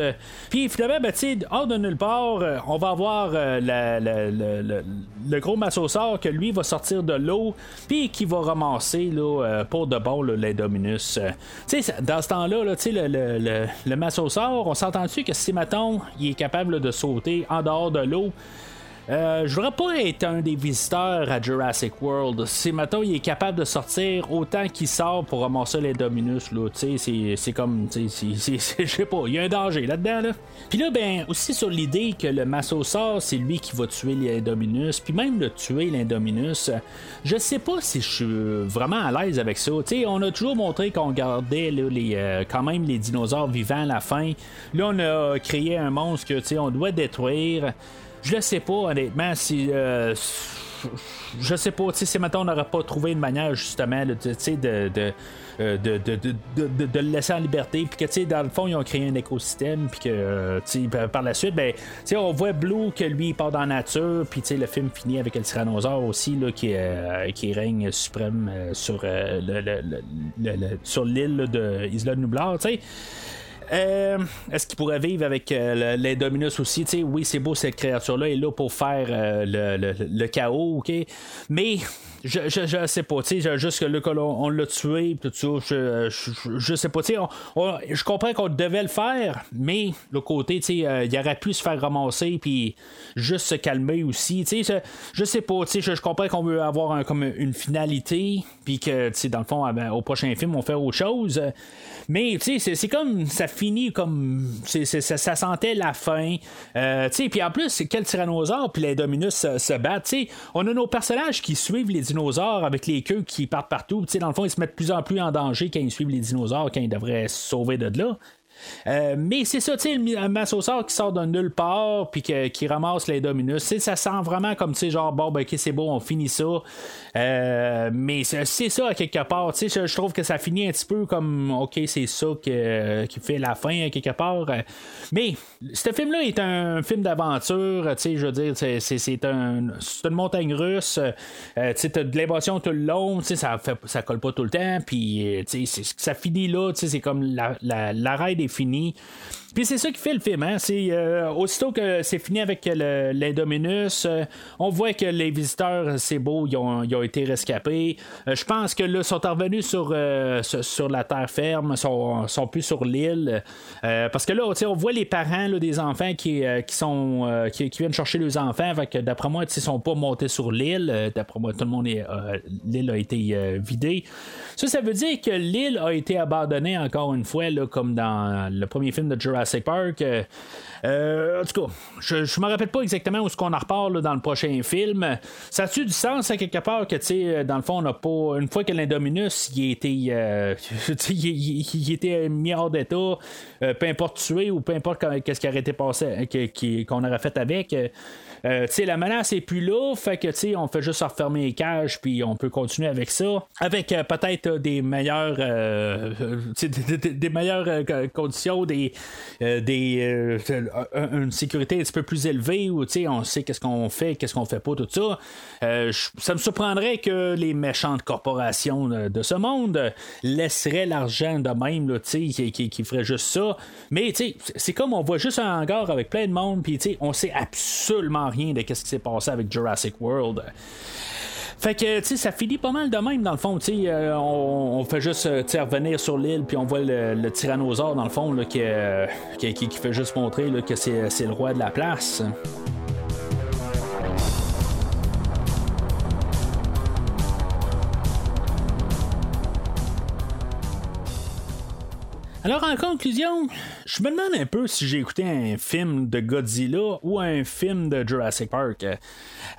Puis finalement, ben, hors de nulle part, euh, on va avoir euh, le gros massosaure que lui va sortir de l'eau. Puis qui va ramasser là, euh, pour de bon là, les Dominus. Dans ce temps-là, là, le, le, le, le on s'entend-tu que si, mettons, il est capable de sauter en dehors de l'eau, euh, je voudrais pas être un des visiteurs à Jurassic World. Si, mettons, il est capable de sortir autant qu'il sort pour ramasser les Dominus, là, c'est- comme, [laughs] je sais pas, il y a un danger là-dedans, là. Puis là, ben, aussi sur l'idée que le Massosaure, c'est lui qui va tuer les Dominus, puis même de tuer l'Indominus, je sais pas si je suis vraiment à l'aise avec ça. Tu sais, on a toujours montré qu'on gardait les, euh, quand même les dinosaures vivants à la fin. Là, on a créé un monstre que, on doit détruire. Je le sais pas, honnêtement, si. euh, je sais pas, tu sais, si maintenant on n'aurait pas trouvé une manière justement euh, de, de, de, de- de- le laisser en liberté, puis que tu sais, dans le fond, ils ont créé un écosystème, puis que euh, par- la suite, ben, tu sais, on voit Blue que lui il part dans la nature, puis le film finit avec le tyrannosaure aussi, là, qui, euh, qui règne suprême sur, le, le- sur l'île de Isla Nublar, tu sais. Euh, est-ce qu'il pourrait vivre avec euh, l'Indominus aussi? sais, oui, c'est beau, cette créature-là est là pour faire euh, le, le, chaos, OK? Mais je, je, je, sais pas, tu sais, juste que là, on, on l'a tué, tout ça, je, je, sais pas, tu sais, je comprends qu'on devait le faire, mais le côté, tu sais, il aurait pu se faire ramasser, puis juste se calmer aussi, tu sais, je, sais pas, tu sais, je, comprends qu'on veut avoir un, comme une finalité, puis que, tu sais, dans le fond, au prochain film, on fait autre chose, mais, tu sais, c'est comme, ça finit comme, ça, sentait la fin, euh, tu sais, puis en plus, quel tyrannosaure, puis les Dominus se, battent, tu sais, on a nos personnages qui suivent les dinosaures avec les queues qui partent partout. sais, dans le fond, ils se mettent de plus en plus en danger quand ils suivent les dinosaures, quand ils devraient se sauver de là. Euh, mais c'est ça, tu sais, un massosaure qui sort de nulle part, puis qui ramasse les Dominus. Ça sent vraiment comme, tu sais, genre, bon, ben, ok, c'est beau, on finit ça. Euh, mais c'est ça, à quelque part. Tu sais, je, trouve que ça finit un petit peu comme, ok, c'est ça qui fait la fin, à quelque part. Mais, ce film-là est un film d'aventure, tu sais, je veux dire, c'est un, une montagne russe. Euh, tu sais, t'as de l'émotion tout le long, tu sais, ça, ça colle pas tout le temps, puis, tu sais, ça finit là, tu sais, c'est comme la, la, l'arrêt des fini. Puis c'est ça qui fait le film. Hein? C'est euh, aussitôt que c'est fini avec l'Indominus, euh, on voit que les visiteurs, c'est beau, ils ont, été rescapés. Euh, je pense que là, sont revenus sur, sur la terre ferme, sont, sont plus sur l'île. parce que là, on voit les parents là, des enfants qui, qui sont qui, viennent chercher les enfants. d'après moi, ils sont pas montés sur l'île. D'après moi, tout le monde l'île a été vidée. Ça, ça veut dire que l'île a été abandonnée encore une fois, là, comme dans le premier film de Jurassic Jurassic Park. Euh, euh, en tout cas, je ne me rappelle pas exactement où est-ce qu'on en reparle dans le prochain film. Ça a-tu du sens à quelque part que, tu sais, dans le fond, on n'a pas. Une fois que l'Indominus, il, était, euh, [laughs] était mis hors d'état, peu importe tué ou peu importe qu'est-ce qui aurait été passé, qu'on aurait fait avec. Euh, la menace est plus là, fait que on fait juste refermer les cages, puis on peut continuer avec ça. Avec euh, peut-être des meilleures euh, des, meilleures conditions, des, des une sécurité un petit peu plus élevée où on sait qu'est-ce qu'on fait, qu'est-ce qu'on fait pas, tout ça. ça me surprendrait que les méchantes corporations de ce monde laisseraient l'argent de même, qui, qui, qui ferait juste ça. Mais c'est comme on voit juste un hangar avec plein de monde, puis on sait absolument rien de ce qui s'est passé avec Jurassic World. Fait que, tu sais, ça finit pas mal de même, dans le fond. Tu sais, euh, on, fait juste euh, revenir sur l'île, puis on voit le, tyrannosaure, dans le fond, là, qui, euh, qui, fait juste montrer que c'est le roi de la place. Alors, en conclusion, je me demande un peu si j'ai écouté un film de Godzilla ou un film de Jurassic Park.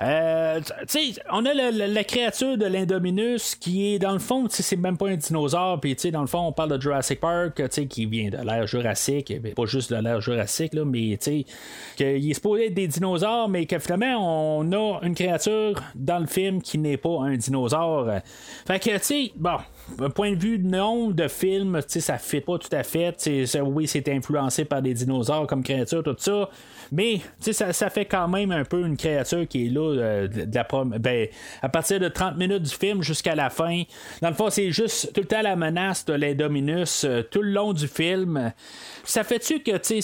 Euh, tu sais, on a la, créature de l'Indominus qui est, dans le fond, c'est même pas un dinosaure. Puis, tu sais, dans le fond, on parle de Jurassic Park, tu sais, qui vient de l'ère Jurassique. Pas juste de l'ère Jurassique, là, mais, tu sais, qu'il est supposé être des dinosaures, mais que finalement, on a une créature dans le film qui n'est pas un dinosaure. Fait que, tu sais, bon, un point de vue non de film, ça fit pas tout à fait. oui, c'est influencé par des dinosaures comme créature, tout ça. Mais ça, ça fait quand même un peu une créature qui est là euh, de la ben, à partir de 30 minutes du film jusqu'à la fin. Dans le fond, c'est juste tout le temps la menace de l'Indominus euh, tout le long du film. Ça fait-tu que c'est,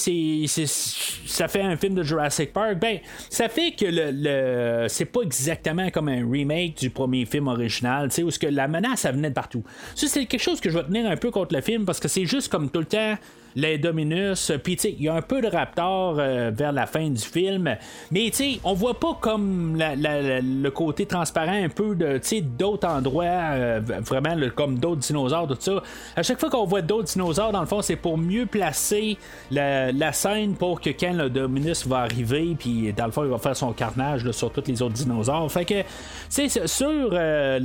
ça fait un film de Jurassic Park? Ben, ça fait que le, c'est pas exactement comme un remake du premier film original, où que la menace, ça venait de partout. Ça, c'est quelque chose que je vais tenir un peu contre le film parce que c'est juste comme tout le temps les Dominus. Puis, tu sais, il y a un peu de Raptor euh, vers la fin du film. Mais, tu sais, on voit pas comme le côté transparent un peu de, d'autres endroits, euh, vraiment comme d'autres dinosaures, tout ça. À chaque fois qu'on voit d'autres dinosaures, dans le fond, c'est pour mieux placer la, scène pour que quand le Dominus va arriver, puis dans le fond, il va faire son carnage sur tous les autres dinosaures. Fait que, tu sais, sur euh,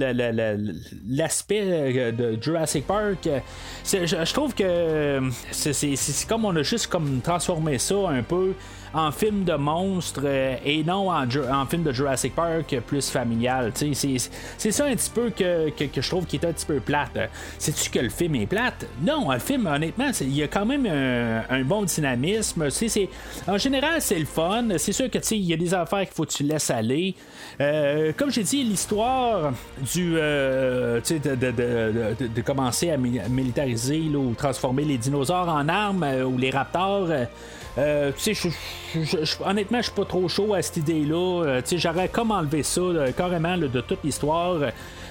l'aspect de Jurassic Park, je trouve que c'est c'est comme on a juste comme transformé ça un peu en film de monstre euh, et non en, film de Jurassic Park plus familial. C'est ça un petit peu que, je trouve qui est un petit peu plate. Sais-tu que le film est plate? Non, le film, honnêtement, il y a quand même un, bon dynamisme. en général, c'est le fun. C'est sûr que il y a des affaires qu'il faut que tu laisses aller. Euh, comme j'ai dit, l'histoire du euh, de, commencer à militariser ou transformer les dinosaures en arme ou les raptors. Euh, tu sais, honnêtement, je suis pas trop chaud à cette idée-là. sais, j'aurais comme enlevé ça carrément de toute l'histoire.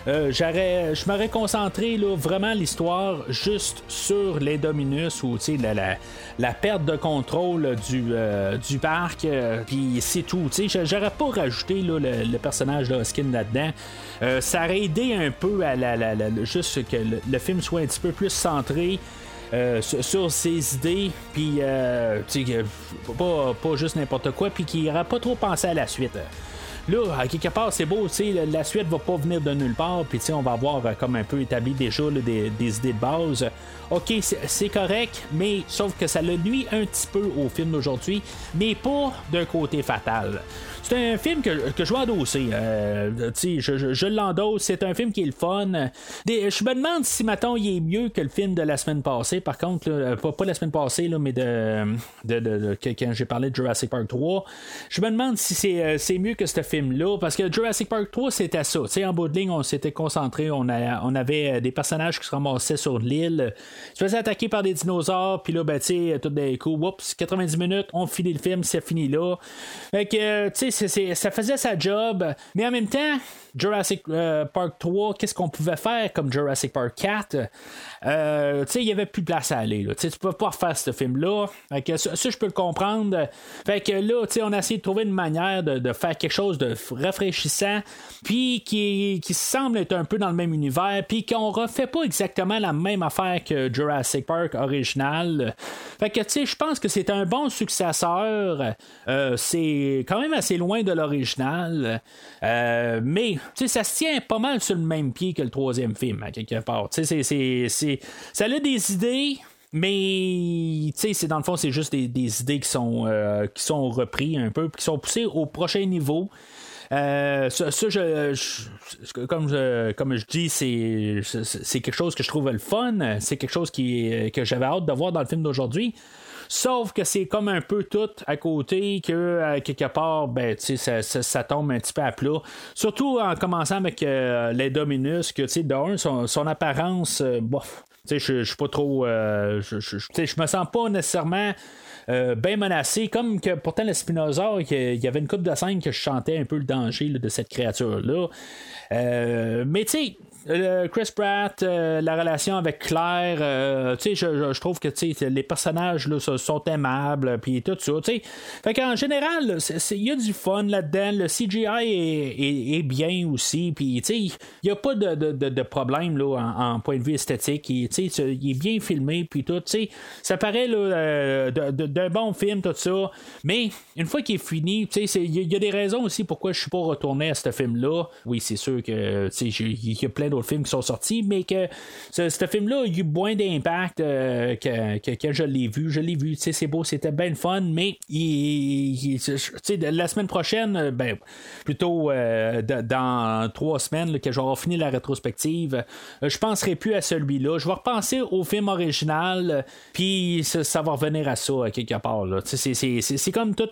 Euh, je m'aurais concentré là, vraiment l'histoire juste sur l'Indominus ou la, la, la, perte de contrôle du, euh, du parc, euh, puis c'est tout. J'aurais pas rajouté là, le, personnage de Hoskin là-dedans. ça aurait aidé un peu à la, juste que le, film soit un petit peu plus centré. Sur, ses idées, puis pas, pas, juste n'importe quoi, puis qu'il n'aurait pas trop pensé à la suite. Là, à quelque part, c'est beau, la suite va pas venir de nulle part, puis on va avoir euh, comme un peu établi déjà des, des, idées de base. Ok, c'est correct, mais sauf que ça le nuit un petit peu au film d'aujourd'hui, mais pas d'un côté fatal. C'est un film que, que je vais endosser. Euh, je, je, l'endosse. C'est un film qui est le fun. je me demande si, maintenant il est mieux que le film de la semaine passée. Par contre, pas, la semaine passée, là, mais de, de, de, quand j'ai parlé de Jurassic Park 3. Je me demande si c'est, euh, c'est mieux que ce film-là. Parce que Jurassic Park 3, c'était ça. en bout de ligne, on s'était concentré. On, a, on avait euh, des personnages qui se ramassaient sur l'île. Se faisaient attaquer par des dinosaures. Puis là, ben, tu sais, tout d'un coup, oups, 90 minutes, on finit le film, c'est fini là. Fait que, tu sais, ça faisait sa job, mais en même temps, Jurassic euh, Park 3, qu'est-ce qu'on pouvait faire comme Jurassic Park 4 euh, il n'y avait plus de place à aller. Tu ne peux pas refaire ce film-là. Ça, ça, je peux le comprendre. Fait que là, on a essayé de trouver une manière de, faire quelque chose de rafraîchissant, puis qui, qui semble être un peu dans le même univers, puis qu'on refait pas exactement la même affaire que Jurassic Park original. Fait que, je pense que c'est un bon successeur. Euh, c'est quand même assez loin de l'original. mais ça se tient pas mal sur le même pied que le troisième film, à quelque part. C'est, ça a des idées, mais c'est dans le fond, c'est juste des, idées qui sont, euh, qui sont repris un peu, qui sont poussées au prochain niveau. Euh, ça, comme, je, comme je dis, c'est, c'est quelque chose que je trouve le fun. C'est quelque chose qui, que j'avais hâte de voir dans le film d'aujourd'hui. Sauf que c'est comme un peu tout à côté que euh, quelque part, ben, ça, ça, ça, tombe un petit peu à plat. Surtout en commençant avec euh, les Dominus, que d'un, son, son apparence, euh, bof. Je suis pas trop. je, me sens pas nécessairement. bien menacé, comme que pourtant le Spinosaur, il y avait une coupe de scène que je chantais un peu le danger de cette créature-là. mais tu sais, euh, Chris Pratt, euh, la relation avec Claire, euh, sais, je, trouve que les personnages là, sont aimables, puis tout ça. sais Fait qu'en général, il y a du fun là-dedans. Le CGI est, bien aussi, puis il n'y a pas de, de, de, problème là, en, point de vue esthétique. Il, il est bien filmé, puis tout. Ça paraît d'un bon film, tout ça. Mais une fois qu'il est fini, il y, a des raisons aussi pourquoi je suis pas retourné à ce film-là. Oui, c'est sûr que il y a plein d'autres films qui sont sortis, mais que ce, film-là a eu moins d'impact euh, que, je l'ai vu. Je l'ai vu, c'est beau, c'était bien fun, mais la semaine prochaine, euh, ben, plutôt euh, dans trois semaines que j'aurai fini la rétrospective, je penserai plus à celui-là. Je vais repenser au film original, puis ça, va revenir à ça quelque part. C'est comme tout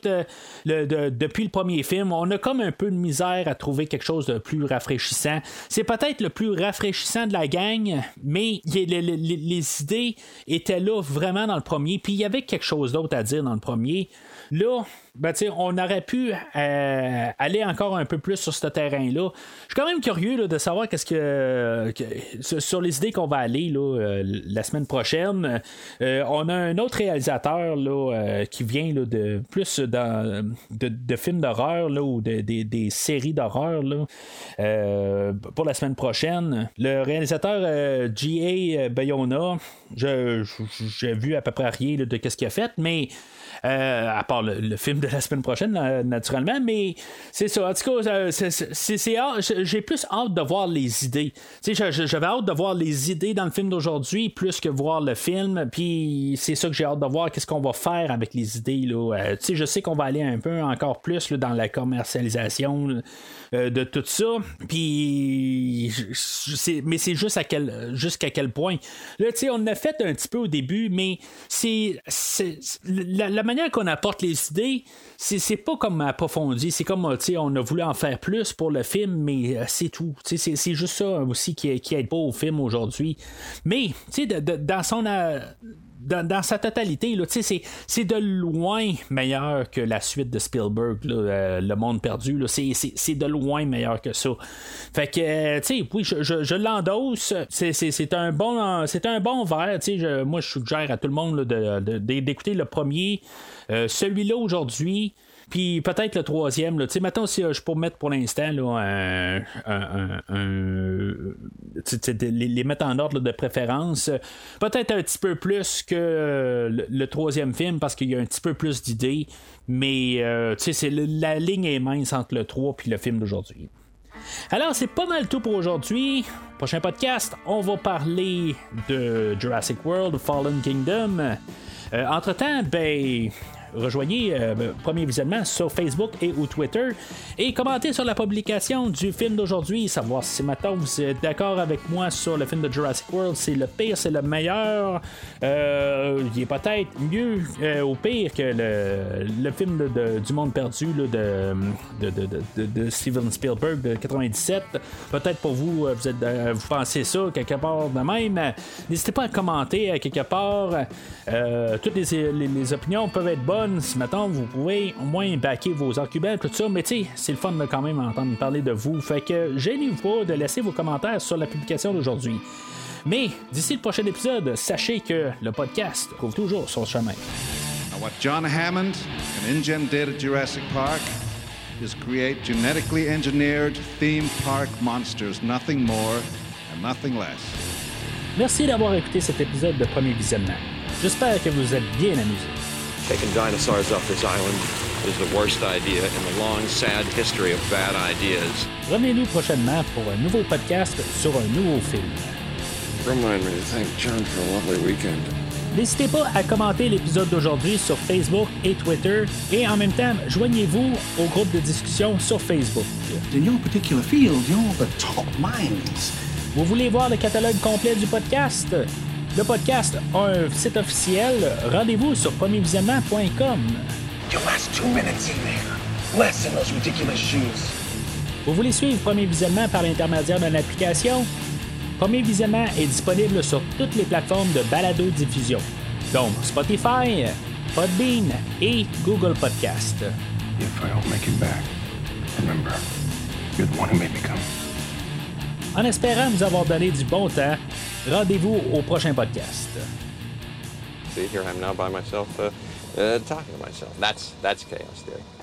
le, depuis le premier film, on a comme un peu de misère à trouver quelque chose de plus rafraîchissant. C'est peut-être le plus rafraîchissant de la gang, mais les, idées étaient là vraiment dans le premier, puis il y avait quelque chose d'autre à dire dans le premier. Là, ben, on aurait pu euh, aller encore un peu plus sur ce terrain-là. Je suis quand même curieux de savoir qu'est-ce que, sur les idées qu'on va aller là, euh, la semaine prochaine. Euh, on a un autre réalisateur là, qui vient là, de plus dans, de, films d'horreur ou de, des séries d'horreur pour la semaine prochaine. Le réalisateur G.A. Bayona, j'ai vu à peu près rien de ce qu'il a fait, mais à part le, film de la semaine prochaine, naturellement. Mais c'est ça. En tout cas, j'ai plus hâte de voir les idées. J'avais hâte de voir les idées dans le film d'aujourd'hui plus que voir le film. Puis c'est ça que j'ai hâte de voir. Qu'est-ce qu'on va faire avec les idées. Là. Euh, je sais qu'on va aller un peu encore plus dans la commercialisation. Euh, de tout ça. Puis, mais c'est juste à quel, jusqu'à quel point. Là, tu sais, on a fait un petit peu au début, mais c'est, la, manière qu'on apporte les idées, c'est, pas comme approfondi. C'est comme, tu sais, on a voulu en faire plus pour le film, mais euh, c'est tout. Sais, c'est, juste ça aussi qui, qui aide pas au film aujourd'hui. Mais, tu sais, dans son dans, sa totalité, c'est, de loin meilleur que la suite de Spielberg, là, euh, Le Monde Perdu. C'est, de loin meilleur que ça. Fait que, euh, tu sais, oui, je, je, je l'endosse. C'est, un bon, c'est un bon verre. Je- moi, je suggère à tout le monde d'écouter le premier. Euh, celui-là aujourd'hui. Puis peut-être le troisième, tu sais, mettons si euh, je peux mettre pour l'instant un, les, mettre en ordre de préférence. euh, Peut-être un petit peu plus que euh, le, troisième film parce qu'il y a un petit peu plus d'idées. Mais tu sais, la ligne est mince entre le 3 puis le film d'aujourd'hui. Alors, c'est pas mal tout pour aujourd'hui. Prochain podcast, on va parler de Jurassic World Fallen Kingdom. Entre-temps, ben. Rejoignez euh, Premier Visionnement sur Facebook et ou Twitter et commentez sur la publication du film d'aujourd'hui, savoir si maintenant vous êtes d'accord avec moi sur le film de Jurassic World, c'est le pire, c'est le meilleur, Euh, il est peut-être mieux euh, au pire que le, le film de- du monde perdu là, de, de, de- Steven Spielberg de 97. Peut-être pour vous, euh, vous, êtes, euh, vous pensez ça quelque part de même. N'hésitez pas à commenter quelque part. Toutes les- les opinions peuvent être bonnes. Si maintenant vous pouvez au moins backer vos arguments, tout ça. Mais tu sais, c'est le fun de quand même entendre parler de vous. Fait que gênez-vous pas de laisser vos commentaires sur la publication d'aujourd'hui. Mais d'ici le prochain épisode, sachez que le podcast trouve toujours son chemin. Now, what John Hammond and InGen did at Jurassic Park is create genetically engineered theme park monsters, nothing more and nothing less. Merci d'avoir écouté cet épisode de Premier Visionnement. J'espère que vous vous êtes bien amusés. Taking dinosaurs off this island is the worst idea in the long, sad history of bad ideas. Revenez-nous prochainement pour un nouveau podcast sur un nouveau film. Remind me to thank John for a lovely weekend. N'hésitez pas à commenter l'épisode d'aujourd'hui sur Facebook et Twitter et en même temps, joignez-vous au groupe de discussion sur Facebook. In your particular field, you're the top minds. Vous voulez voir le catalogue complet du podcast? Le podcast a un site officiel. Rendez-vous sur premiervisionnement.com. Your last two minutes in there. Less in those ridiculous shoes. Vous voulez suivre Premier Visionnement par l'intermédiaire d'une application? Premier Visionnement est disponible sur toutes les plateformes de balado-diffusion, donc Spotify, Podbean et Google Podcast. If I don't make it back, remember, you're the one who made me come. En espérant vous avoir donné du bon temps, rendez-vous au prochain podcast. See, here I am now by myself, uh, uh, talking to myself. That's that's chaos theory.